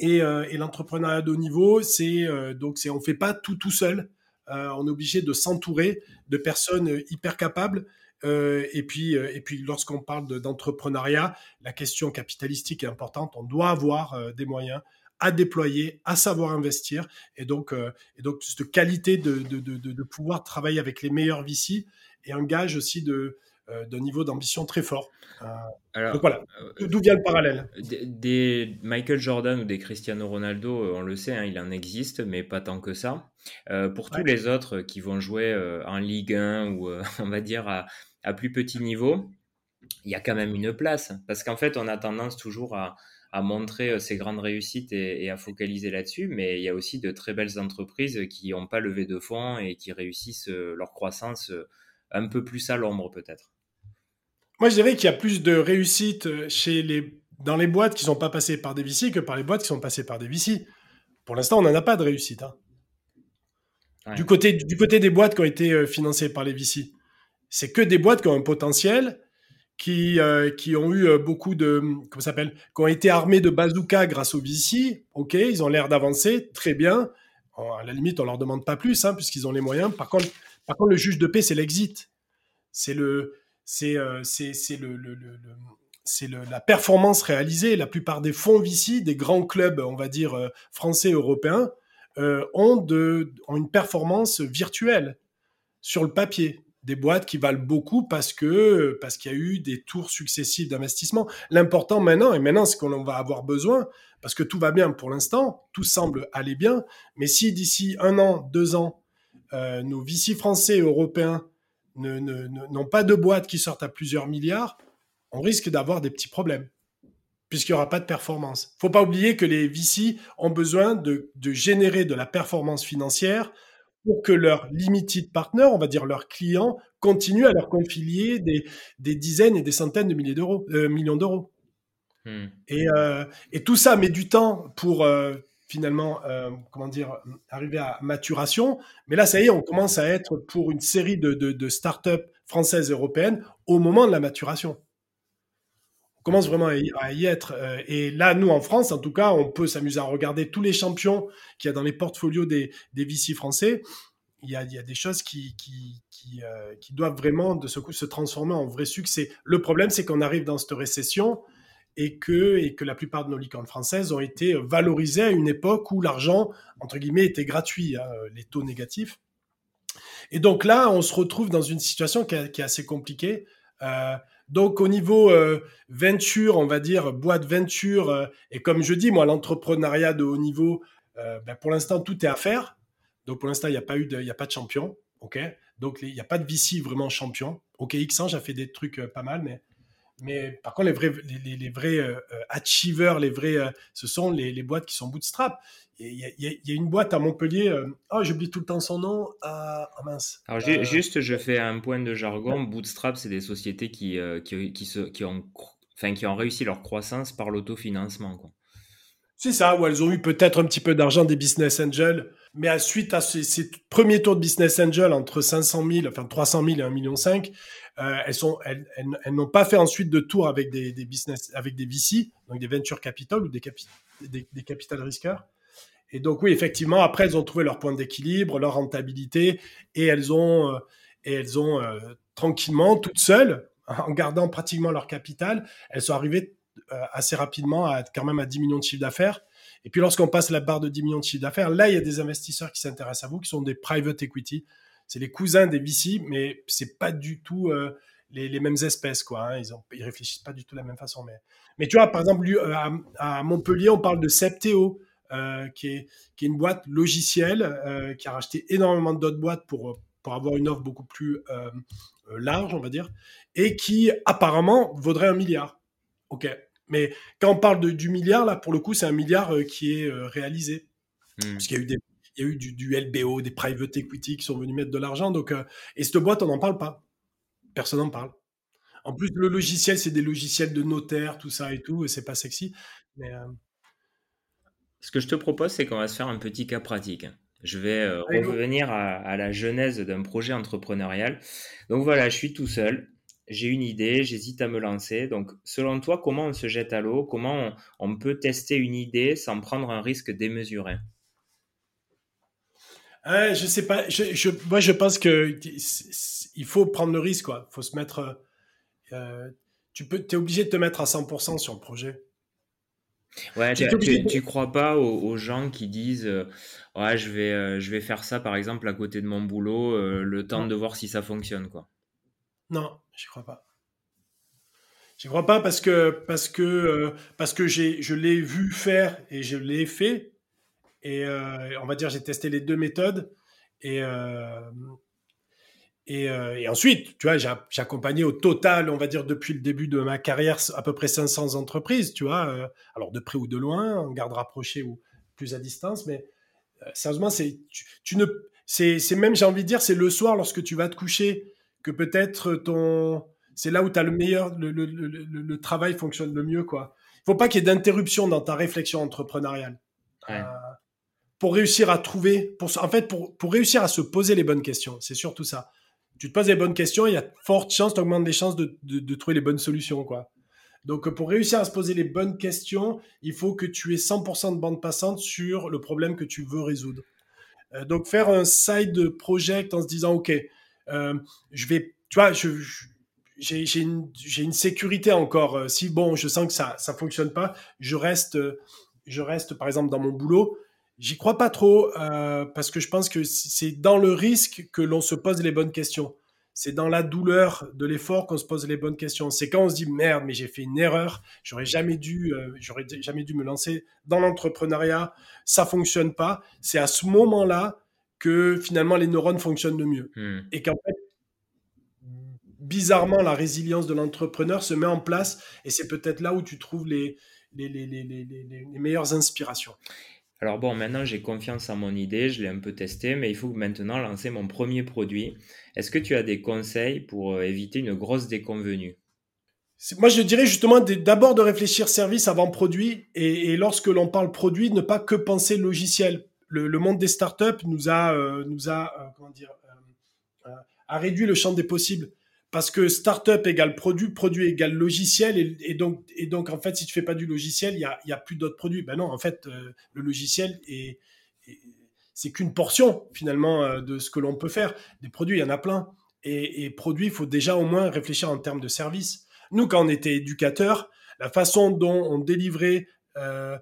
Et, et l'entrepreneuriat de haut niveau, c'est donc c'est on fait pas tout tout seul. on est obligé de s'entourer de personnes hyper capables. et puis, et puis, lorsqu'on parle d'entrepreneuriat, la question capitalistique est importante. On doit avoir des moyens à déployer, à savoir investir. Et donc, et donc cette qualité de, de, de, de, pouvoir travailler avec les meilleurs VC et un gage aussi de, d'un niveau d'ambition très fort. donc voilà, d'où vient le parallèle? des, Michael Jordan ou des Cristiano Ronaldo, on le sait, hein, il en existe, mais pas tant que ça. pour tous les autres qui vont jouer en Ligue 1 ou on va dire à, à plus petit niveau, il y a quand même une place. Parce qu'en fait, on a tendance toujours à, montrer ses grandes réussites et, à focaliser là-dessus, mais il y a aussi de très belles entreprises qui n'ont pas levé de fonds et qui réussissent leur croissance un peu plus à l'ombre peut-être. Moi, je dirais qu'il y a plus de réussite chez les, dans les boîtes qui ne sont pas passées par des VC que par les boîtes qui sont passées par des VC. Pour l'instant, on n'en a pas de réussite. Hein. Du, côté, du côté des boîtes qui ont été financées par les VC, c'est que des boîtes qui ont un potentiel, qui, euh, qui ont eu euh, beaucoup de, comment s'appelle, qui ont été armés de bazooka grâce au VC. Ok, ils ont l'air d'avancer, très bien. à la limite, on leur demande pas plus, hein, puisqu'ils ont les moyens. Par contre, par contre, le juge de paix, c'est l'exit. C'est le, c'est, euh, c'est, c'est le, le, le, c'est la performance réalisée. La plupart des fonds VC, des grands clubs, on va dire français, européens, ont, de, ont une performance virtuelle sur le papier des boîtes qui valent beaucoup parce que parce qu'il y a eu des tours successifs d'investissement. L'important maintenant, et maintenant c'est qu'on va avoir besoin, parce que tout va bien pour l'instant, tout semble aller bien, mais si d'ici un an, deux ans, euh, nos VC français et européens n'ont pas de boîtes qui sortent à plusieurs milliards, on risque d'avoir des petits problèmes, puisqu'il n'y aura pas de performance. faut pas oublier que les VC ont besoin de générer de la performance financière pour que leurs limited partners, on va dire leurs clients, continuent à leur confier des, des dizaines et des centaines de milliers d'euros, euh, millions d'euros. Hmm. Et, euh, et, tout ça met du temps pour euh, finalement, comment dire, arriver à maturation. Mais là, ça y est, on commence à être pour une série de, de, de startups françaises et européennes au moment de la maturation commence vraiment à y, être. Euh, et là, nous, en France, en tout cas, on peut s'amuser à regarder tous les champions qu'il y a dans les portfolios des, des VC français. Il y, a, il y a des choses qui, qui, euh, qui, doivent vraiment, de ce coup, se transformer en vrai succès. Le problème, c'est qu'on arrive dans cette récession et que, et que la plupart de nos licornes françaises ont été valorisées à une époque où l'argent, entre guillemets, était gratuit, hein, les taux négatifs. Et donc là, on se retrouve dans une situation qui, est assez compliquée. Euh, donc au niveau euh, venture, on va dire boîte venture, euh, et comme je dis, moi, l'entrepreneuriat de haut niveau, euh, ben, pour l'instant, tout est à faire. Donc pour l'instant, il n'y a pas eu de, il a pas de champion, ok? Donc il n'y a pas de VC vraiment champion. Ok, X1, j'ai fait des trucs pas mal, mais mais par contre, les vrais, les, vrais achievers, les vrais, ce sont les, les, boîtes qui sont bootstrap. Il y, a une boîte à Montpellier. Euh, oh, j'oublie tout le temps son nom. Ah, mince. Alors, euh, juste, je fais un point de jargon. Bootstrap, c'est des sociétés qui, euh, qui, qui, se, qui, ont, enfin, qui ont réussi leur croissance par l'autofinancement. C'est ça, où elles ont eu peut-être un petit peu d'argent des business angels. Mais à suite à ces, premiers tours de business angel entre 500 000, enfin 300 000 et 1,5 million, elles sont, elles, n'ont pas fait ensuite de tour avec des, business, avec des VC, donc des venture capital ou des, capital risqueurs. Et donc oui, effectivement, après, elles ont trouvé leur point d'équilibre, leur rentabilité, et elles ont, euh, et elles ont euh, tranquillement, toutes seules, en gardant pratiquement leur capital, elles sont arrivées euh, assez rapidement à quand même à 10 millions de chiffre d'affaires. Et puis lorsqu'on passe la barre de 10 millions de chiffre d'affaires, là, il y a des investisseurs qui s'intéressent à vous, qui sont des private equity. C'est les cousins des VC, mais c'est pas du tout les, les, mêmes espèces, quoi. Hein. Ils, ont, ils réfléchissent pas du tout de la même façon. Mais, mais tu vois, par exemple, à, à Montpellier, on parle de Septéo. Euh, qui, est, qui est une boîte logicielle euh, qui a racheté énormément d'autres boîtes pour, pour avoir une offre beaucoup plus euh, large, on va dire, et qui apparemment vaudrait un milliard. Ok. Mais quand on parle de, du milliard, là, pour le coup, c'est un milliard qui est réalisé. Hmm. Parce qu'il y a eu des, il y a eu du, du, LBO, des private equity qui sont venus mettre de l'argent. Donc, et cette boîte, on n'en parle pas. Personne n'en parle. En plus, le logiciel, c'est des logiciels de notaire, tout ça et tout, et c'est pas sexy. Mais, ce que je te propose, c'est qu'on va se faire un petit cas pratique. Je vais euh, revenir à, la genèse d'un projet entrepreneurial. Donc voilà, je suis tout seul. J'ai une idée, j'hésite à me lancer. Donc, selon toi, comment on se jette à l'eau? Comment on, peut tester une idée sans prendre un risque démesuré? Je Je sais pas. Je, moi, je pense que il faut prendre le risque. Il faut se mettre. Euh, tu peux, es obligé de te mettre à 100% sur le projet. Ouais, tu, tu, crois pas aux, gens qui disent euh, ouais, je vais, euh, je vais faire ça par exemple à côté de mon boulot, euh, le temps de voir si ça fonctionne quoi. Non, j'y crois pas. J'y crois pas parce que parce que euh, parce que j'ai je l'ai vu faire et je l'ai fait. Et euh, on va dire j'ai testé les deux méthodes. Et euh, et, ensuite, tu vois, j'ai accompagné au total, on va dire depuis le début de ma carrière, à peu près 500 entreprises, tu vois, alors de près ou de loin, en garde rapprochée ou plus à distance, mais sérieusement, c'est tu, ne c'est même j'ai envie de dire c'est le soir lorsque tu vas te coucher que peut-être ton c'est là où tu as le meilleur, le, le, le, le, travail fonctionne le mieux, quoi. Il faut pas qu'il y ait d'interruption dans ta réflexion entrepreneuriale. Euh, pour réussir à trouver, pour, en fait, pour, pour réussir à se poser les bonnes questions, c'est surtout ça. Tu te poses les bonnes questions, il y a forte chance, tu augmentes les chances de, de, de, trouver les bonnes solutions, quoi. Donc, pour réussir à se poser les bonnes questions, il faut que tu aies 100% de bande passante sur le problème que tu veux résoudre. Euh, donc, faire un side project en se disant, OK, je vais, tu vois, j'ai une, sécurité encore. Euh, si bon, je sens que ça ça fonctionne pas, je reste je reste par exemple dans mon boulot. J'y crois pas trop euh, parce que je pense que c'est dans le risque que l'on se pose les bonnes questions. C'est dans la douleur de l'effort qu'on se pose les bonnes questions. C'est quand on se dit merde, mais j'ai fait une erreur. J'aurais jamais dû, euh, j'aurais jamais dû me lancer dans l'entrepreneuriat. Ça fonctionne pas. C'est à ce moment-là que finalement les neurones fonctionnent le mieux. Hmm. Et qu'en fait, bizarrement, la résilience de l'entrepreneur se met en place et c'est peut-être là où tu trouves les, les, les, les, meilleures inspirations. Alors bon, maintenant j'ai confiance en mon idée, je l'ai un peu testé, mais il faut maintenant lancer mon premier produit. Est-ce que tu as des conseils pour euh, éviter une grosse déconvenue? Moi, je dirais justement d'abord de réfléchir service avant produit, et, lorsque l'on parle produit, ne pas que penser logiciel. Le, monde des startups nous a, euh, nous a, euh, comment dire, a réduit le champ des possibles parce que startup égale produit, produit égale logiciel, et, donc, et donc en fait, si tu fais pas du logiciel, il y a, y a, plus d'autres produits. Ben non, en fait, euh, le logiciel est, c'est qu'une portion finalement euh, de ce que l'on peut faire. Des produits, il y en a plein, et, et produits, il faut déjà au moins réfléchir en termes de service. Nous, quand on était éducateur, la façon dont on délivrait, euh,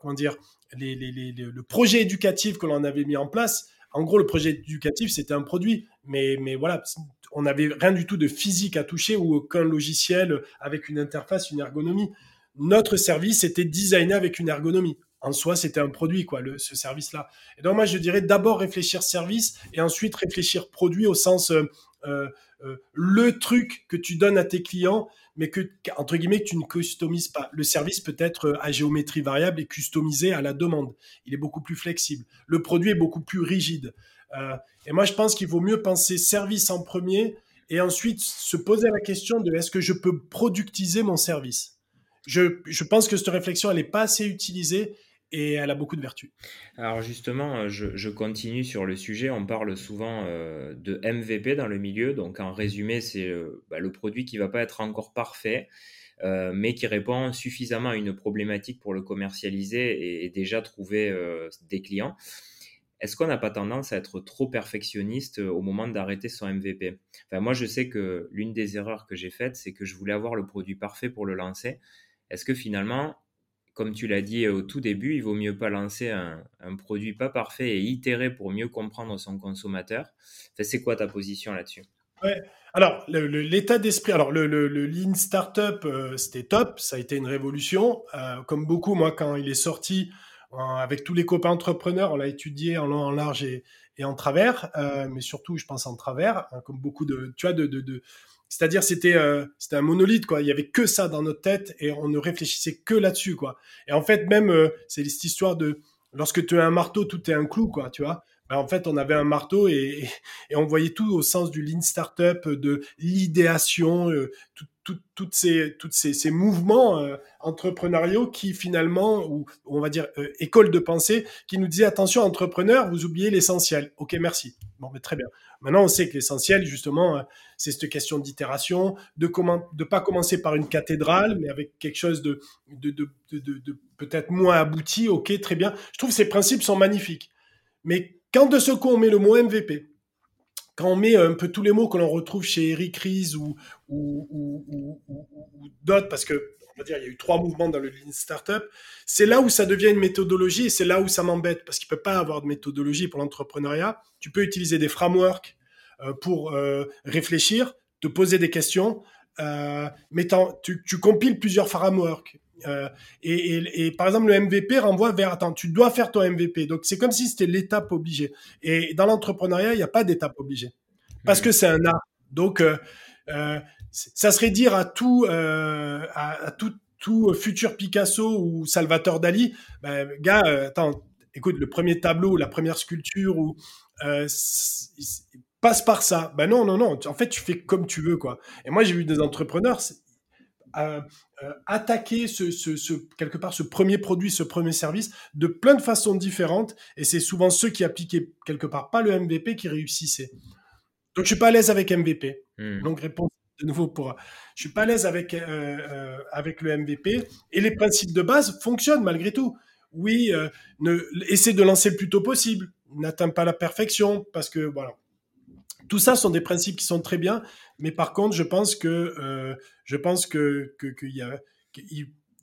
comment dire, les, le projet éducatif que l'on avait mis en place, en gros, le projet éducatif, c'était un produit, mais, mais voilà, on n'avait rien du tout de physique à toucher ou aucun logiciel avec une interface, une ergonomie. Notre service était designé avec une ergonomie. En soi, c'était un produit, quoi, ce service-là. Et donc, moi, je dirais d'abord réfléchir service et ensuite réfléchir produit au sens euh, le truc que tu donnes à tes clients, mais que, entre guillemets, tu ne customises pas. Le service peut être à géométrie variable et customisé à la demande. Il est beaucoup plus flexible. Le produit est beaucoup plus rigide. Euh, et moi, je pense qu'il vaut mieux penser service en premier et ensuite se poser la question de est-ce que je peux productiser mon service? Je, je pense que cette réflexion, elle n'est pas assez utilisée et elle a beaucoup de vertus. Alors justement, je, je, continue sur le sujet. On parle souvent euh, de MVP dans le milieu. Donc en résumé, c'est euh, bah, le produit qui va pas être encore parfait, euh, mais qui répond suffisamment à une problématique pour le commercialiser et, déjà trouver euh, des clients est-ce qu'on n'a pas tendance à être trop perfectionniste euh, au moment d'arrêter son MVP enfin, Moi, je sais que l'une des erreurs que j'ai faites, c'est que je voulais avoir le produit parfait pour le lancer. Est-ce que finalement, comme tu l'as dit au tout début, il vaut mieux pas lancer un, produit pas parfait et itérer pour mieux comprendre son consommateur C'est quoi ta position là-dessus? Alors, l'état d'esprit, alors le, le, le, Lean Startup, euh, c'était top, ça a été une révolution. Euh, comme beaucoup, moi, quand il est sorti, avec tous les copains entrepreneurs, on l'a étudié en long, en large et, en travers, euh, mais surtout, je pense en travers, hein, comme beaucoup de, tu vois, de c'est-à-dire c'était euh, c'était un monolithe quoi. Il y avait que ça dans notre tête et on ne réfléchissait que là-dessus quoi. Et en fait même euh, c'est cette histoire de lorsque tu as un marteau tout est un clou quoi, tu vois. Ben, en fait on avait un marteau et, on voyait tout au sens du lean startup, de l'idéation, euh, tout, toutes ces, toutes ces, ces mouvements euh, entrepreneuriaux qui finalement, ou on va dire école de pensée, qui nous disaient attention entrepreneur, vous oubliez l'essentiel. Ok, merci. Bon, très bien. Maintenant, on sait que l'essentiel, justement, euh, c'est cette question d'itération, de de pas commencer par une cathédrale, mais avec quelque chose de, de, de, de, peut-être moins abouti. Ok, très bien. Je trouve ces principes sont magnifiques. Mais quand de ce coup on met le mot MVP, on met un peu tous les mots que l'on retrouve chez Eric Ries ou, d'autres, parce que va dire il y a eu trois mouvements dans le Lean Startup, c'est là où ça devient une méthodologie et c'est là où ça m'embête parce qu'il peut pas avoir de méthodologie pour l'entrepreneuriat. Tu peux utiliser des frameworks euh, pour euh, réfléchir, te poser des questions, euh, mais tu, tu, compiles plusieurs frameworks. Euh, et, et, et, par exemple, le MVP renvoie vers, attends, tu dois faire ton MVP. Donc, c'est comme si c'était l'étape obligée. Et dans l'entrepreneuriat, il n'y a pas d'étape obligée. Parce que c'est un art. Donc, euh, euh ça serait dire à tout, à, à, tout, tout futur Picasso ou Salvatore Dali, ben, gars, attends, écoute, le premier tableau, la première sculpture, ou passe par ça. Ben non, non, non. En fait, tu fais comme tu veux, quoi. Et moi, j'ai vu des entrepreneurs attaquer ce, ce, ce, quelque part ce premier produit, ce premier service de plein de façons différentes. Et c'est souvent ceux qui appliquaient quelque part pas le MVP qui réussissaient. Donc, je suis pas à l'aise avec MVP. Hmm. Donc, réponse de nouveau pour. Je suis pas à l'aise avec euh, euh, avec le MVP. Et les principes de base fonctionnent malgré tout oui, euh, ne, essaie de lancer le plus tôt possible, n'atteins pas la perfection, parce que voilà. Tout ça sont des principes qui sont très bien, mais par contre, je pense que euh, je pense que,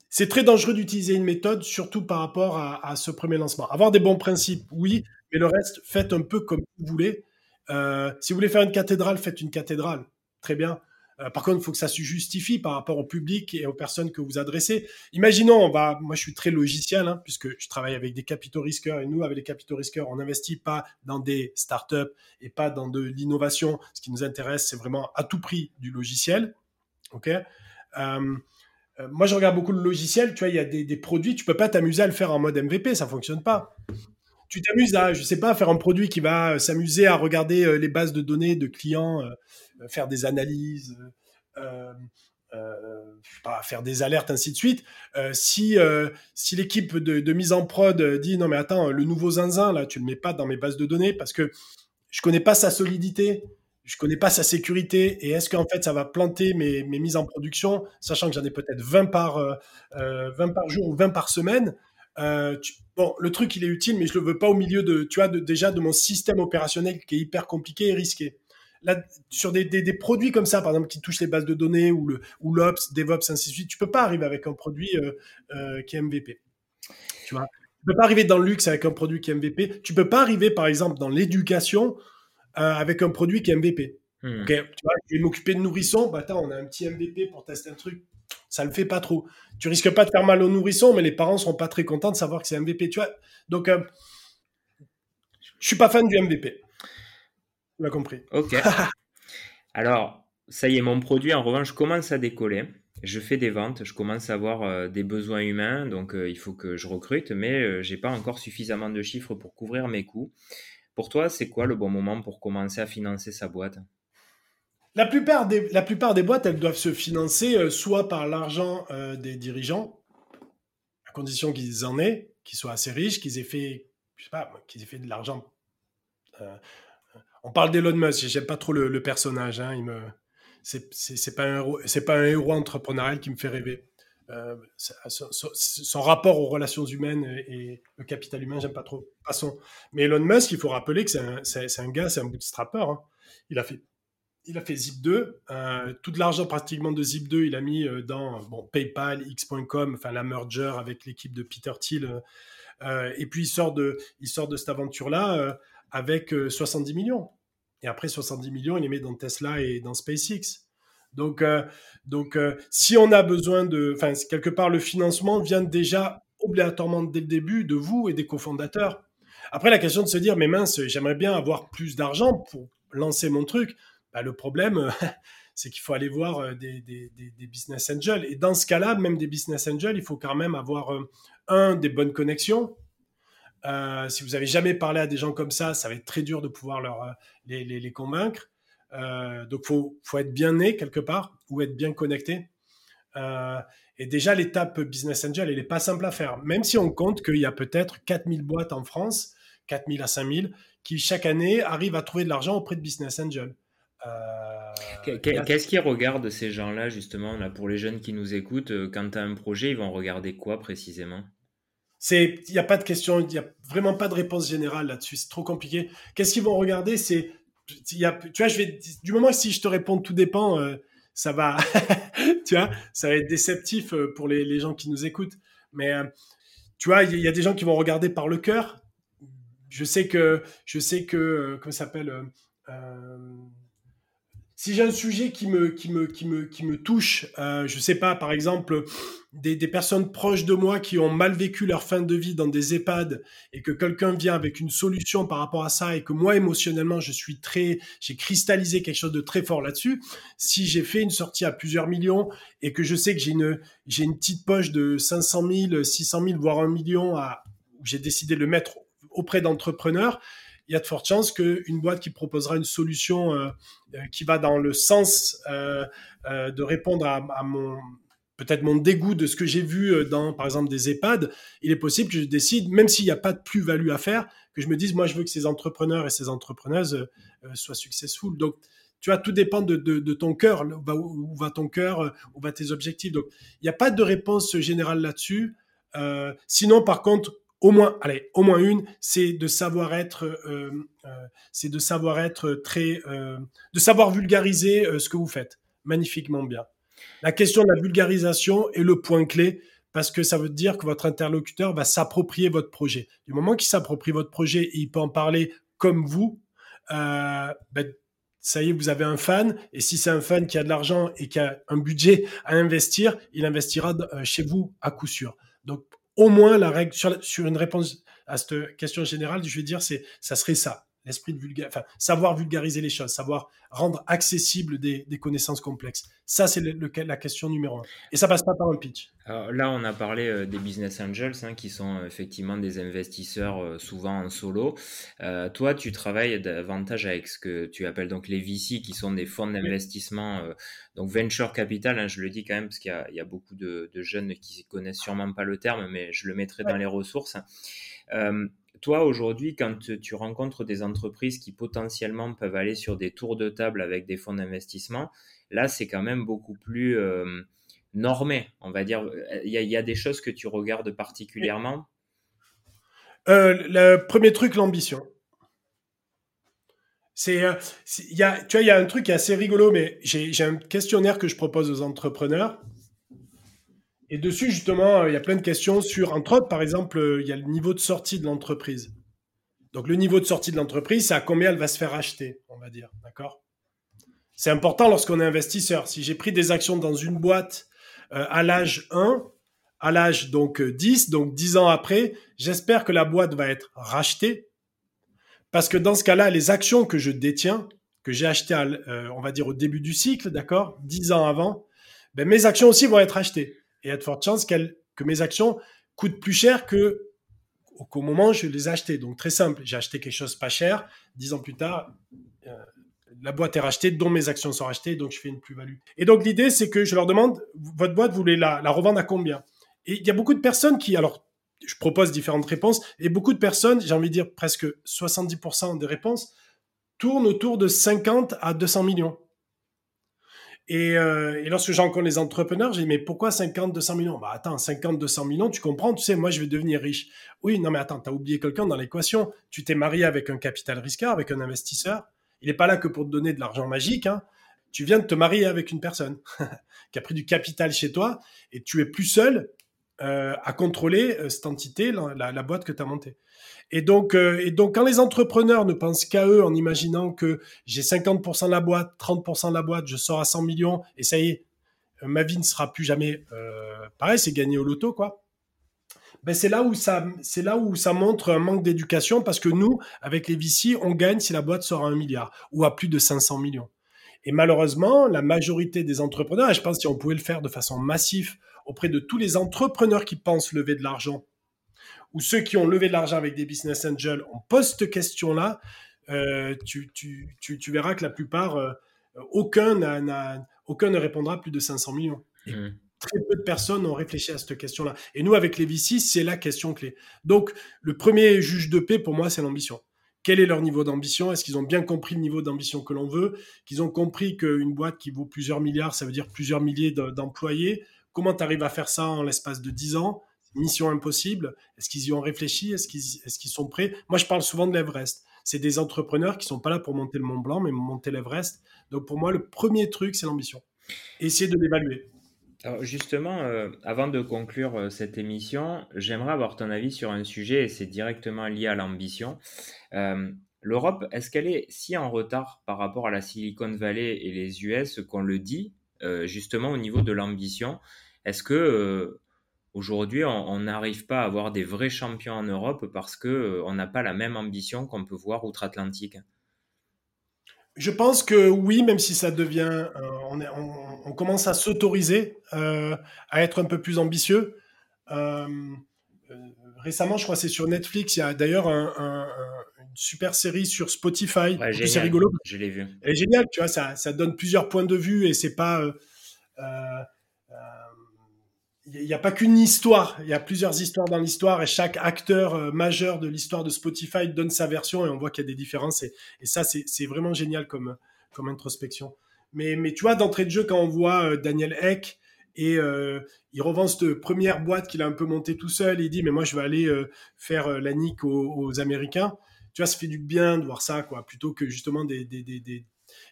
c'est très dangereux d'utiliser une méthode, surtout par rapport à, à, ce premier lancement. Avoir des bons principes, oui, mais le reste, faites un peu comme vous voulez. Euh, si vous voulez faire une cathédrale, faites une cathédrale. Très bien. Euh, par contre, il faut que ça se justifie par rapport au public et aux personnes que vous adressez. Imaginons, on va, moi je suis très logiciel, hein, puisque je travaille avec des capitaux risqueurs, et nous, avec les capitaux risqueurs, on n'investit pas dans des startups et pas dans de l'innovation. Ce qui nous intéresse, c'est vraiment à tout prix du logiciel. Euh, euh, moi, je regarde beaucoup le logiciel. Tu vois, il y a des, produits, tu peux pas t'amuser à le faire en mode MVP, ça fonctionne pas tu t'amuses à, je sais pas, faire un produit qui va s'amuser à regarder les bases de données de clients faire des analyses, euh, euh, faire des alertes, ainsi de suite. si si l'équipe de, mise en prod dit non mais attends, le nouveau zinzin là, tu le mets pas dans mes bases de données parce que je connais pas sa solidité, je connais pas sa sécurité et est-ce qu'en fait ça va planter mes, mes, mises en production, sachant que j'en ai peut-être 20 par, euh, 20 par jour ou 20 par semaine. Euh, bon, le truc il est utile, mais je le veux pas au milieu de, tu vois, déjà de mon système opérationnel qui est hyper compliqué et risqué là, sur des, des, des, produits comme ça, par exemple, qui touchent les bases de données ou le ou l'Ops, DevOps, ainsi de suite, tu peux pas arriver avec un produit euh, euh, qui est MVP. Tu vois? Tu peux pas arriver dans le luxe avec un produit qui est MVP. Tu peux pas arriver, par exemple, dans l'éducation euh, avec un produit qui est MVP. Hmm. tu vois, je vais m'occuper de nourrissons. Bah, attends, on a un petit MVP pour tester un truc. Ça le fait pas trop. Tu risques pas de faire mal aux nourrissons, mais les parents seront pas très contents de savoir que c'est MVP. Tu vois, donc je suis pas fan du MVP. On a compris. Ok. Alors, ça y est, mon produit, en revanche, commence à décoller. Je fais des ventes, je commence à avoir euh, des besoins humains, donc euh, il faut que je recrute, mais je euh, j'ai pas encore suffisamment de chiffres pour couvrir mes coûts. Pour toi, c'est quoi le bon moment pour commencer à financer sa boîte? La plupart, des, la plupart des boîtes, elles doivent se financer soit par l'argent des dirigeants, à condition qu'ils en aient, qu'ils soient assez riches, qu'ils aient fait, je sais pas, qu'ils aient fait de l'argent on parle d'Elon Musk, j'aime pas trop le, personnage. Hein, me, c'est pas un héros, entrepreneurial qui me fait rêver. Euh, son, rapport aux relations humaines et, le capital humain, j'aime pas trop. Mais Elon Musk, il faut rappeler que c'est un, gars, c'est un bootstrapper. Hein. Il a fait, Zip 2. Euh, tout l'argent pratiquement de Zip 2, il a mis euh, dans PayPal, X.com, enfin la merger avec l'équipe de Peter Thiel. et puis il sort de, il sort de cette aventure-là avec 70 euh, millions. Et après 70 millions, il les met dans Tesla et dans SpaceX. Donc, euh, donc euh, si on a besoin de... Enfin, quelque part, le financement vient déjà obligatoirement dès le début de vous et des cofondateurs. Après, la question de se dire, mais mince, j'aimerais bien avoir plus d'argent pour lancer mon truc. Bah, le problème, c'est qu'il faut aller voir des, business angels. Et dans ce cas-là, même des business angels, il faut quand même avoir, un, des bonnes connexions, euh, si vous avez jamais parlé à des gens comme ça, ça va être très dur de pouvoir leur, euh, les, les, les convaincre. Euh, donc, faut, faut être bien né quelque part ou être bien connecté. Euh, et déjà, l'étape Business Angel, elle n'est pas simple à faire. Même si on compte qu'il y a peut-être 4000 boîtes en France, 4000 à 5000, qui chaque année arrivent à trouver de l'argent auprès de Business Angel. Euh, Qu'est-ce qu'ils regardent ces gens-là, justement, là, pour les jeunes qui nous écoutent Quand tu as un projet, ils vont regarder quoi précisément? C'est, il n'y a pas de question, il n'y a vraiment pas de réponse générale là-dessus. C'est trop compliqué. Qu'est-ce qu'ils vont regarder? C'est, tu vois, je vais, du moment si je te réponds, tout dépend, euh, ça va, tu vois, ça va être déceptif euh, pour les, les gens qui nous écoutent. Mais euh, tu vois, il y, a des gens qui vont regarder par le cœur. Je sais que, je sais que, comment ça s'appelle si j'ai un sujet qui me, qui me, qui me, qui me touche, euh, je sais pas, par exemple, des, personnes proches de moi qui ont mal vécu leur fin de vie dans des EHPAD et que quelqu'un vient avec une solution par rapport à ça et que moi, émotionnellement, je suis très, j'ai cristallisé quelque chose de très fort là-dessus. Si j'ai fait une sortie à plusieurs millions et que je sais que j'ai une, j'ai une petite poche de 500 000, 600 000, voire un million à, où j'ai décidé de le mettre auprès d'entrepreneurs, il y a de fortes chances qu'une boîte qui proposera une solution euh, euh, qui va dans le sens euh, de répondre à mon peut-être mon dégoût de ce que j'ai vu dans, par exemple, des EHPAD, il est possible que je décide, même s'il n'y a pas de plus-value à faire, que je me dise, moi, je veux que ces entrepreneurs et ces entrepreneuses soient successful. Donc, tu vois, tout dépend de, ton cœur, où va, ton cœur, où va tes objectifs. Donc, il n'y a pas de réponse générale là-dessus. Euh, sinon, par contre, au moins, allez, au moins une, c'est de savoir être, euh, euh, c'est de savoir être très, euh, de savoir vulgariser ce que vous faites magnifiquement bien. La question de la vulgarisation est le point clé parce que ça veut dire que votre interlocuteur va s'approprier votre projet. Du moment qu'il s'approprie votre projet et il peut en parler comme vous, ben, ça y est, vous avez un fan. Et si c'est un fan qui a de l'argent et qui a un budget à investir, il investira chez vous à coup sûr. Donc, au moins la règle sur, une réponse à cette question générale, je vais dire, c'est ça serait ça, l'esprit de enfin, savoir vulgariser les choses, savoir rendre accessible des, connaissances complexes. Ça, c'est la question numéro un. Et ça passe pas par un pitch. Alors là, on a parlé euh, des business angels, hein, qui sont euh, effectivement des investisseurs euh, souvent en solo. toi, tu travailles davantage avec ce que tu appelles donc les VC, qui sont des fonds d'investissement, donc venture capital. Hein, je le dis quand même parce qu'il y, a beaucoup de, jeunes qui connaissent sûrement pas le terme, mais je le mettrai dans les ressources. Toi, aujourd'hui, quand tu rencontres des entreprises qui potentiellement peuvent aller sur des tours de table avec des fonds d'investissement, là, c'est quand même beaucoup plus normé, on va dire. Il y, a, des choses que tu regardes particulièrement? Euh, Le premier truc, l'ambition. C'est, euh, tu vois, il y a un truc assez rigolo, mais j'ai un questionnaire que je propose aux entrepreneurs. Et dessus, justement, il y a plein de questions sur, entre autres, par exemple, il y a le niveau de sortie de l'entreprise. Donc, le niveau de sortie de l'entreprise, c'est à combien elle va se faire acheter, on va dire. D'accord? C'est important lorsqu'on est investisseur. Si j'ai pris des actions dans une boîte euh, à l'âge 1, à l'âge donc 10, donc 10 ans après, j'espère que la boîte va être rachetée. Parce que dans ce cas-là, les actions que je détiens, que j'ai achetées, euh, on va dire au début du cycle, d'accord, 10 ans avant, ben mes actions aussi vont être achetées. Et il y a de fortes chances que mes actions coûtent plus cher qu'au moment où je les ai achetées. Donc très simple, j'ai acheté quelque chose pas cher, 10 ans plus tard, euh, la boîte est rachetée, dont mes actions sont rachetées, donc je fais une plus-value. Et donc l'idée, c'est que je leur demande, votre boîte, vous voulez la, la revendre à combien? Et il y a beaucoup de personnes qui, alors, je propose différentes réponses, et beaucoup de personnes, j'ai envie de dire presque 70% des réponses, tournent autour de 50 à 200 millions. Et, euh, et lorsque j'encontre les entrepreneurs, j'ai dit, mais pourquoi 50, 200 millions? Bah attends, 50, 200 millions, tu comprends, tu sais, moi je vais devenir riche. Oui, non mais attends, tu as oublié quelqu'un dans l'équation. Tu t'es marié avec un capital risqueur, avec un investisseur. Il n'est pas là que pour te donner de l'argent magique. Hein. Tu viens de te marier avec une personne qui a pris du capital chez toi et tu es plus seul euh, à contrôler euh, cette entité, la, boîte que tu as montée. Et donc, euh, et donc, quand les entrepreneurs ne pensent qu'à eux en imaginant que j'ai 50% de la boîte, 30% de la boîte, je sors à 100 millions et ça y est, ma vie ne sera plus jamais pareil, c'est gagner au loto, quoi ben c'est là où ça, montre un manque d'éducation parce que nous, avec les VC, on gagne si la boîte sort à un milliard ou à plus de 500 millions. Et malheureusement, la majorité des entrepreneurs, et je pense si on pouvait le faire de façon massive auprès de tous les entrepreneurs qui pensent lever de l'argent ou ceux qui ont levé de l'argent avec des business angels, on pose cette question-là, euh, tu, tu, tu, tu, verras que la plupart, euh, aucun, n'a, aucun ne répondra plus de 500 millions. Mmh très peu de personnes ont réfléchi à cette question-là. Et nous, avec les VC, c'est la question clé. Donc, le premier juge de paix, pour moi, c'est l'ambition. Quel est leur niveau d'ambition? Est-ce qu'ils ont bien compris le niveau d'ambition que l'on veut? Qu'ils ont compris qu'une boîte qui vaut plusieurs milliards, ça veut dire plusieurs milliers d'employés Comment tu arrives à faire ça en l'espace de 10 ans? Mission impossible. Est-ce qu'ils y ont réfléchi? Est-ce qu'ils sont prêts? Moi, je parle souvent de l'Everest. C'est des entrepreneurs qui sont pas là pour monter le Mont Blanc, mais monter l'Everest. Donc, pour moi, le premier truc, c'est l'ambition. Essayer de l'évaluer. Alors justement, euh, avant de conclure euh, cette émission, j'aimerais avoir ton avis sur un sujet et c'est directement lié à l'ambition. Euh, l'Europe, est-ce qu'elle est si en retard par rapport à la Silicon Valley et les US qu'on le dit, justement au niveau de l'ambition Est-ce que euh, aujourd'hui on n'arrive pas à avoir des vrais champions en Europe parce que euh, on n'a pas la même ambition qu'on peut voir outre-Atlantique? Je pense que oui, même si ça devient, on, on, commence à s'autoriser à être un peu plus ambitieux. récemment, je crois c'est sur Netflix, il y a d'ailleurs un, super série sur Spotify. c'est rigolo. Je l'ai vu. Elle est géniale, tu vois, ça, ça, donne plusieurs points de vue et c'est pas. Euh, euh, il n'y a pas qu'une histoire, il y a plusieurs histoires dans l'histoire et chaque acteur euh, majeur de l'histoire de Spotify donne sa version et on voit qu'il y a des différences et, et ça c'est vraiment génial comme, comme introspection. Mais, mais tu vois, d'entrée de jeu, quand on voit Daniel Eck et il revend cette première boîte qu'il a un peu montée tout seul, il dit mais moi je vais aller faire la nique aux, aux Américains tu vois, ça fait du bien de voir ça, quoi, plutôt que justement des, des, des, des,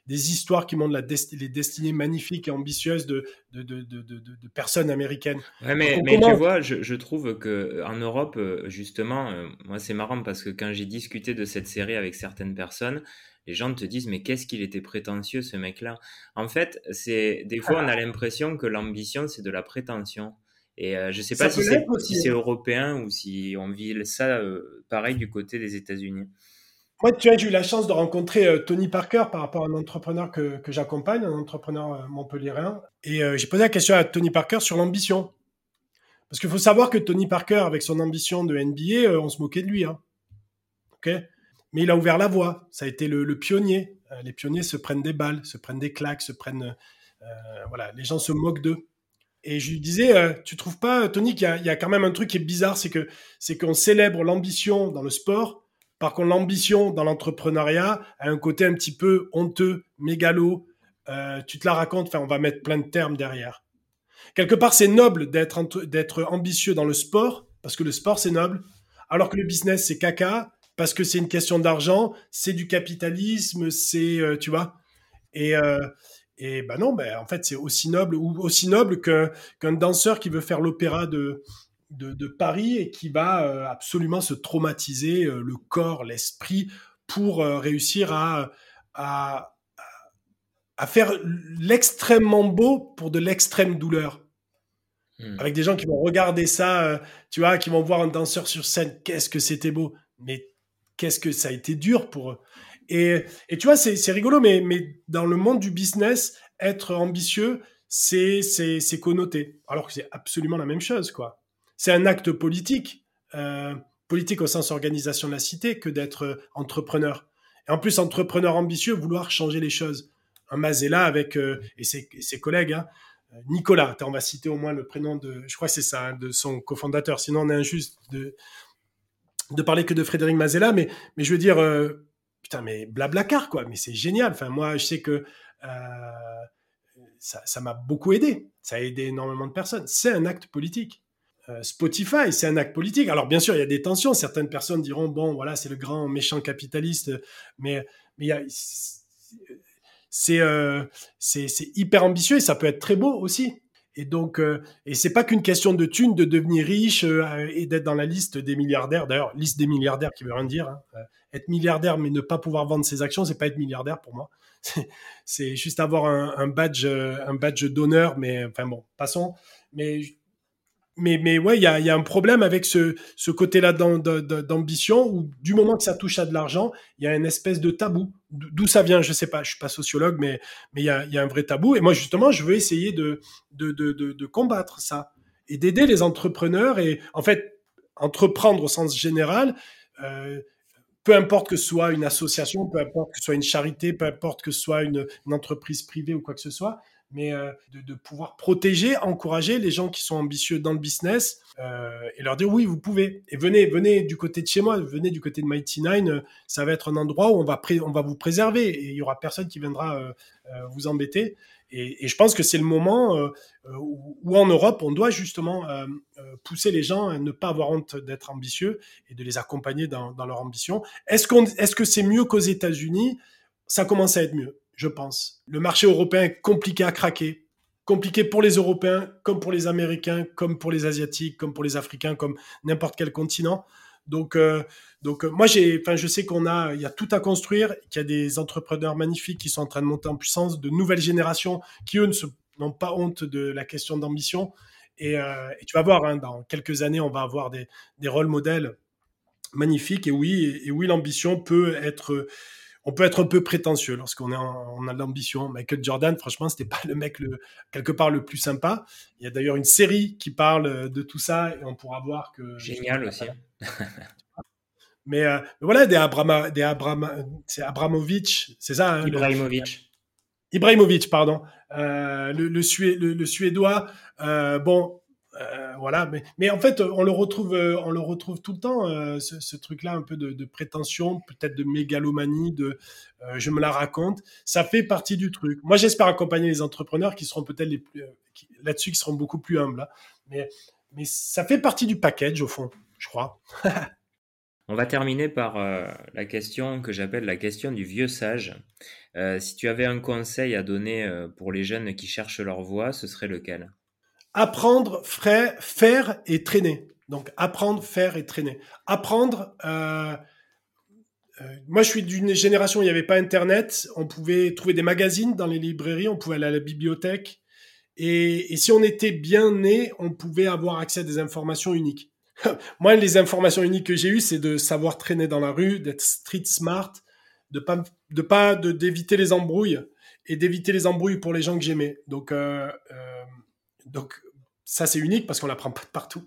des histoires qui montrent la les destinées magnifiques et ambitieuses de, de, de, de personnes américaines. Ouais, mais, mais tu vois, je, je, trouve que en Europe, euh, justement, euh, moi c'est marrant parce que quand j'ai discuté de cette série avec certaines personnes, les gens te disent mais qu'est-ce qu'il était prétentieux ce mec-là? En fait, c'est des fois on a l'impression que l'ambition c'est de la prétention. Et euh, je ne sais pas si c'est, si européen ou si on vit ça euh, pareil du côté des États-Unis. Moi, tu as j'ai eu la chance de rencontrer euh, Tony Parker par rapport à un entrepreneur que, que j'accompagne, un entrepreneur montpelliérain. Et j'ai posé la question à Tony Parker sur l'ambition. Parce qu'il faut savoir que Tony Parker, avec son ambition de NBA, on se moquait de lui. Hein. Mais il a ouvert la voie. Ça a été le, le pionnier. les pionniers se prennent des balles, se prennent des claques, se prennent. voilà, les gens se moquent d'eux. Et je lui disais, euh, tu trouves pas, Tony, qu'il y, a quand même un truc qui est bizarre, c'est que c'est qu'on célèbre l'ambition dans le sport, par contre l'ambition dans l'entrepreneuriat a un côté un petit peu honteux, mégalo. Euh, tu te la racontes, enfin on va mettre plein de termes derrière. Quelque part, c'est noble d'être d'être ambitieux dans le sport parce que le sport c'est noble, alors que le business c'est caca parce que c'est une question d'argent, c'est du capitalisme, c'est euh, tu vois. Et et ben non, ben en fait c'est aussi noble ou aussi noble qu'un danseur qui veut faire l'opéra de, de, Paris et qui va euh, absolument se traumatiser euh, le corps, l'esprit pour euh, réussir à, à, à faire l'extrêmement beau pour de l'extrême douleur. Hmm. Avec des gens qui vont regarder ça, tu vois, qui vont voir un danseur sur scène, qu'est-ce que c'était beau, mais qu'est-ce que ça a été dur pour eux. Et, tu vois, c'est rigolo, mais, dans le monde du business, être ambitieux, c'est connoté. Alors que c'est absolument la même chose, quoi. C'est un acte politique, euh, politique au sens organisation de la cité, que d'être entrepreneur. Et en plus, entrepreneur ambitieux, vouloir changer les choses. Un Mazella avec euh, ses, collègues, hein, Nicolas, on va citer au moins le prénom de, je crois c'est ça, hein, de son cofondateur. Sinon, on est injuste de, parler que de Frédéric Mazella, mais, je veux dire, euh, putain, mais blablacar, quoi. Mais c'est génial. Enfin, moi, je sais que euh, ça m'a beaucoup aidé. Ça a aidé énormément de personnes. C'est un acte politique. Euh, Spotify, c'est un acte politique. Alors, bien sûr, il y a des tensions. Certaines personnes diront, bon, voilà, c'est le grand méchant capitaliste, mais, mais euh, c'est hyper ambitieux et ça peut être très beau aussi. Et donc, euh, et c'est pas qu'une question de thunes, de devenir riche euh, et d'être dans la liste des milliardaires. D'ailleurs, liste des milliardaires qui veut rien dire. Hein. Euh, être milliardaire mais ne pas pouvoir vendre ses actions, c'est pas être milliardaire pour moi. C'est juste avoir un, un badge, un badge d'honneur. Mais enfin bon, passons. Mais mais, mais ouais, il y a, un problème avec ce, côté-là d'ambition où du moment que ça touche à de l'argent, il y a une espèce de tabou. D'où ça vient, je sais pas, je suis pas sociologue, mais mais il y a, un vrai tabou. Et moi, justement, je veux essayer de, de, de, combattre ça et d'aider les entrepreneurs et en fait, entreprendre au sens général, euh, peu importe que ce soit une association, peu importe que ce soit une charité, peu importe que ce soit une entreprise privée ou quoi que ce soit, mais euh, de, pouvoir protéger, encourager les gens qui sont ambitieux dans le business euh, et leur dire oui, vous pouvez. Et venez, venez du côté de chez moi, venez du côté de Mighty Nine, euh, ça va être un endroit où on va, on va vous préserver et il y aura personne qui viendra vous embêter. Et, je pense que c'est le moment où, en Europe, on doit justement pousser les gens à ne pas avoir honte d'être ambitieux et de les accompagner dans, leur ambition. Est-ce est-ce que c'est mieux qu'aux États-Unis? Ça commence à être mieux je pense. Le marché européen est compliqué à craquer. Compliqué pour les Européens, comme pour les Américains, comme pour les Asiatiques, comme pour les Africains, comme n'importe quel continent. Donc, donc moi, j'ai, je sais qu'on a, il y a tout à construire, qu'il y a des entrepreneurs magnifiques qui sont en train de monter en puissance, de nouvelles générations qui eux n'ont pas honte de la question d'ambition. Et, et, tu vas voir, hein, dans quelques années, on va avoir des, des rôles modèles magnifiques. Et oui, et oui, l'ambition peut être on peut être un peu prétentieux lorsqu'on on a de l'ambition. Michael Jordan, franchement, c'était pas le mec le, quelque part le plus sympa. Il y a d'ailleurs une série qui parle de tout ça et on pourra voir que. Génial aussi. mais, euh, voilà, des, Abrama, des c'est Abramovich, c'est ça hein, Ibrahimovic. Ibrahimovic, pardon. Euh, le, le, Suédois, euh, bon, euh, voilà, mais, en fait, on le retrouve, euh, on le retrouve tout le temps, euh, ce, truc-là, un peu de, prétention, peut-être de mégalomanie, de je me la raconte. Ça fait partie du truc. Moi, j'espère accompagner les entrepreneurs qui seront peut-être les plus là-dessus, qui seront beaucoup plus humbles. Hein. Mais, mais ça fait partie du package au fond, je crois. On va terminer par la question que j'appelle la question du vieux sage. si tu avais un conseil à donner pour les jeunes qui cherchent leur voie, ce serait lequel? Apprendre, faire et traîner. Donc apprendre, faire et traîner. Apprendre. Euh, euh, moi, je suis d'une génération où il n'y avait pas Internet. On pouvait trouver des magazines dans les librairies, on pouvait aller à la bibliothèque. Et, si on était bien né, on pouvait avoir accès à des informations uniques. moi, les informations uniques que j'ai eues, c'est de savoir traîner dans la rue, d'être street smart, de pas, de pas, d'éviter les embrouilles et d'éviter les embrouilles pour les gens que j'aimais. Donc, euh, donc ça c'est unique parce qu'on l'apprend pas partout.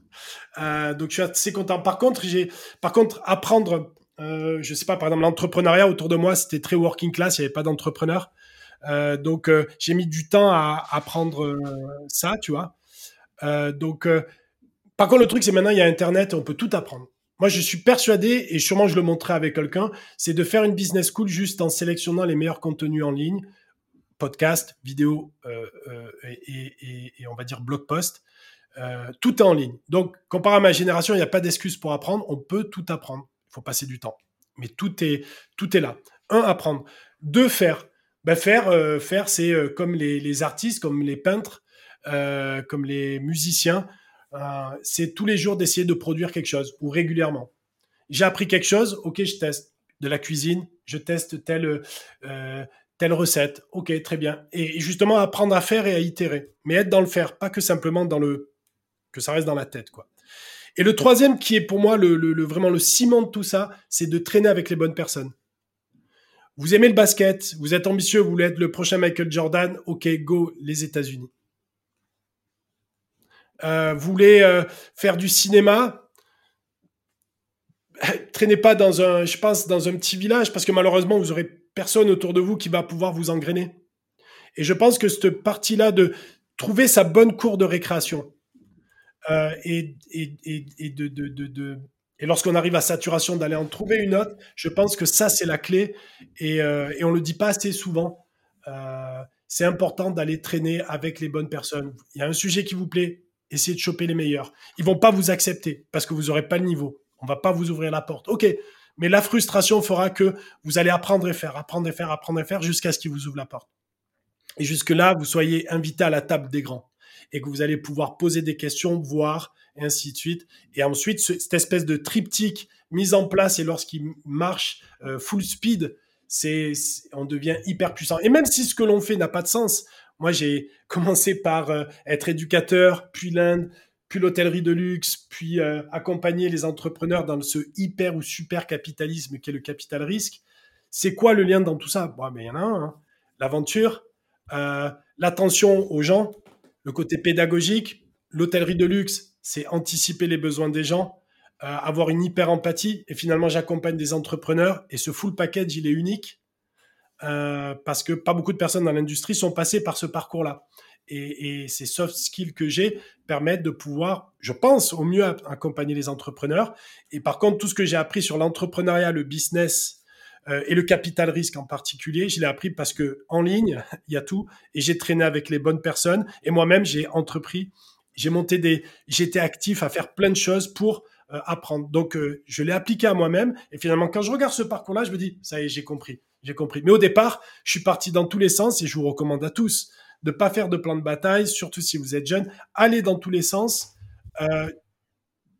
Euh, donc je suis assez content. Par contre, j'ai, par contre, apprendre, euh, je sais pas, par exemple l'entrepreneuriat autour de moi, c'était très working class, il y avait pas d'entrepreneur. Euh, donc euh, j'ai mis du temps à apprendre ça, tu vois. Donc, par contre, le truc c'est maintenant il y a Internet, et on peut tout apprendre. Moi, je suis persuadé, et sûrement je le montrerai avec quelqu'un, c'est de faire une business school juste en sélectionnant les meilleurs contenus en ligne, podcast, vidéo et, et, et, on va dire blog post euh, tout est en ligne. Donc, comparé à ma génération, il n'y a pas d'excuse pour apprendre. On peut tout apprendre. Il faut passer du temps. Mais tout est, tout est là. Un, apprendre. Deux, faire. Ben, faire, euh, faire c'est euh, comme les, artistes, comme les peintres, comme les musiciens. c'est tous les jours d'essayer de produire quelque chose ou régulièrement. J'ai appris quelque chose, ok, je teste de la cuisine, je teste telle, telle recette, ok, très bien. Et justement, apprendre à faire et à itérer. Mais être dans le faire, pas que simplement dans le que ça reste dans la tête, quoi. Et le troisième, qui est pour moi le, vraiment le ciment de tout ça, c'est de traîner avec les bonnes personnes. Vous aimez le basket, vous êtes ambitieux, vous voulez être le prochain Michael Jordan, ok, go les États-Unis. Euh, vous voulez euh, faire du cinéma, traînez pas dans un, je pense, dans un petit village parce que malheureusement vous aurez personne autour de vous qui va pouvoir vous engrainer. Et je pense que cette partie-là de trouver sa bonne cour de récréation, euh, et, lorsqu'on arrive à saturation, d'aller en trouver une autre, je pense que ça, c'est la clé. Et, euh, on le dit pas assez souvent. Euh, c'est important d'aller traîner avec les bonnes personnes. Il y a un sujet qui vous plaît, essayez de choper les meilleurs. Ils vont pas vous accepter parce que vous n'aurez pas le niveau. On va pas vous ouvrir la porte. Ok, mais la frustration fera que vous allez apprendre et faire, apprendre et faire, apprendre et faire jusqu'à ce qu'ils vous ouvrent la porte. Et jusque là, vous soyez invité à la table des grands et que vous allez pouvoir poser des questions, voir, et ainsi de suite. Et ensuite, cette espèce de triptyque mise en place et lorsqu'il marche euh, full speed, c'est, on devient hyper puissant. Et même si ce que l'on fait n'a pas de sens, moi j'ai commencé par euh, être éducateur, puis l'Inde, puis l'hôtellerie de luxe, puis euh, accompagner les entrepreneurs dans ce hyper ou super capitalisme qui est le capital risque. C'est quoi le lien dans tout ça? Mais il y en a un. Hein. L'aventure, l'attention aux gens, le côté pédagogique, l'hôtellerie de luxe, c'est anticiper les besoins des gens, euh, avoir une hyper empathie. Et finalement, j'accompagne des entrepreneurs et ce full package, il est unique euh, parce que pas beaucoup de personnes dans l'industrie sont passées par ce parcours-là. Et, ces soft skills que j'ai permettent de pouvoir, je pense, au mieux accompagner les entrepreneurs. Et par contre, tout ce que j'ai appris sur l'entrepreneuriat, le business, euh, et le capital risque en particulier, je l'ai appris parce que en ligne, il y a tout et j'ai traîné avec les bonnes personnes et moi-même j'ai entrepris, j'ai monté des, j'étais actif à faire plein de choses pour euh, apprendre. Donc euh, je l'ai appliqué à moi-même et finalement quand je regarde ce parcours-là, je me dis ça y est, j'ai compris, j'ai compris. Mais au départ, je suis parti dans tous les sens et je vous recommande à tous de pas faire de plan de bataille, surtout si vous êtes jeune, allez dans tous les sens.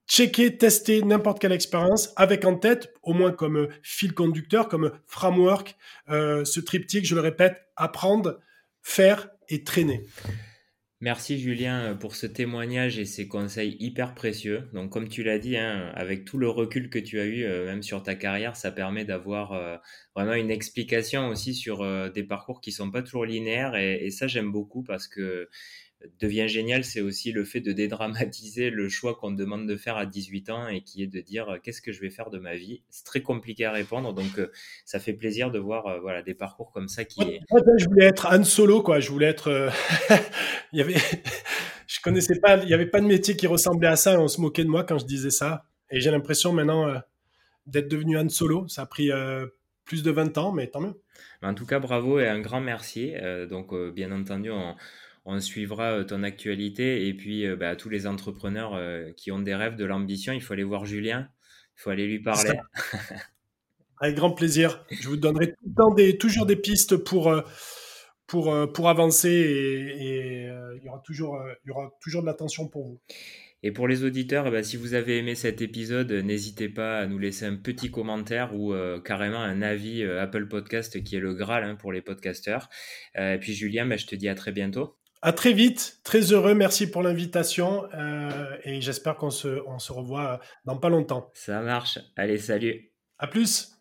checker, tester n'importe quelle expérience avec en tête, au moins comme fil conducteur, comme framework, ce triptyque, je le répète, apprendre, faire et traîner. Merci Julien pour ce témoignage et ces conseils hyper précieux. Donc comme tu l'as dit, hein, avec tout le recul que tu as eu, euh, même sur ta carrière, ça permet d'avoir euh, vraiment une explication aussi sur euh, des parcours qui sont pas toujours linéaires. et ça j'aime beaucoup parce que devient génial, c'est aussi le fait de dédramatiser le choix qu'on demande de faire à 18 ans et qui est de dire euh, qu'est-ce que je vais faire de ma vie? C'est très compliqué à répondre, donc euh, ça fait plaisir de voir euh, voilà des parcours comme ça qui. je voulais être Han Solo, quoi. Je voulais être. il y avait, je connaissais pas, il y avait pas de métier qui ressemblait à ça. Et on se moquait de moi quand je disais ça. Et j'ai l'impression maintenant d'être devenu Han Solo. Ça a pris plus de 20 ans, mais tant mieux. En tout cas, bravo et un grand merci. donc, bien entendu, on on suivra euh, ton actualité. Et puis, euh, bah, tous les entrepreneurs euh, qui ont des rêves, de l'ambition, il faut aller voir Julien. Il faut aller lui parler. Avec grand plaisir. Je vous donnerai des, toujours des pistes pour, pour, pour avancer et, il, y aura toujours, il y aura toujours de l'attention pour vous. Et pour les auditeurs, eh ben, si vous avez aimé cet épisode, n'hésitez pas à nous laisser un petit commentaire ou carrément un avis Apple Podcast qui est le Graal hein, pour les podcasteurs. et puis Julien, ben, je te dis à très bientôt. À très vite, très heureux, merci pour l'invitation euh, et j'espère qu'on se, on se revoit dans pas longtemps. Ça marche, allez salut. À plus.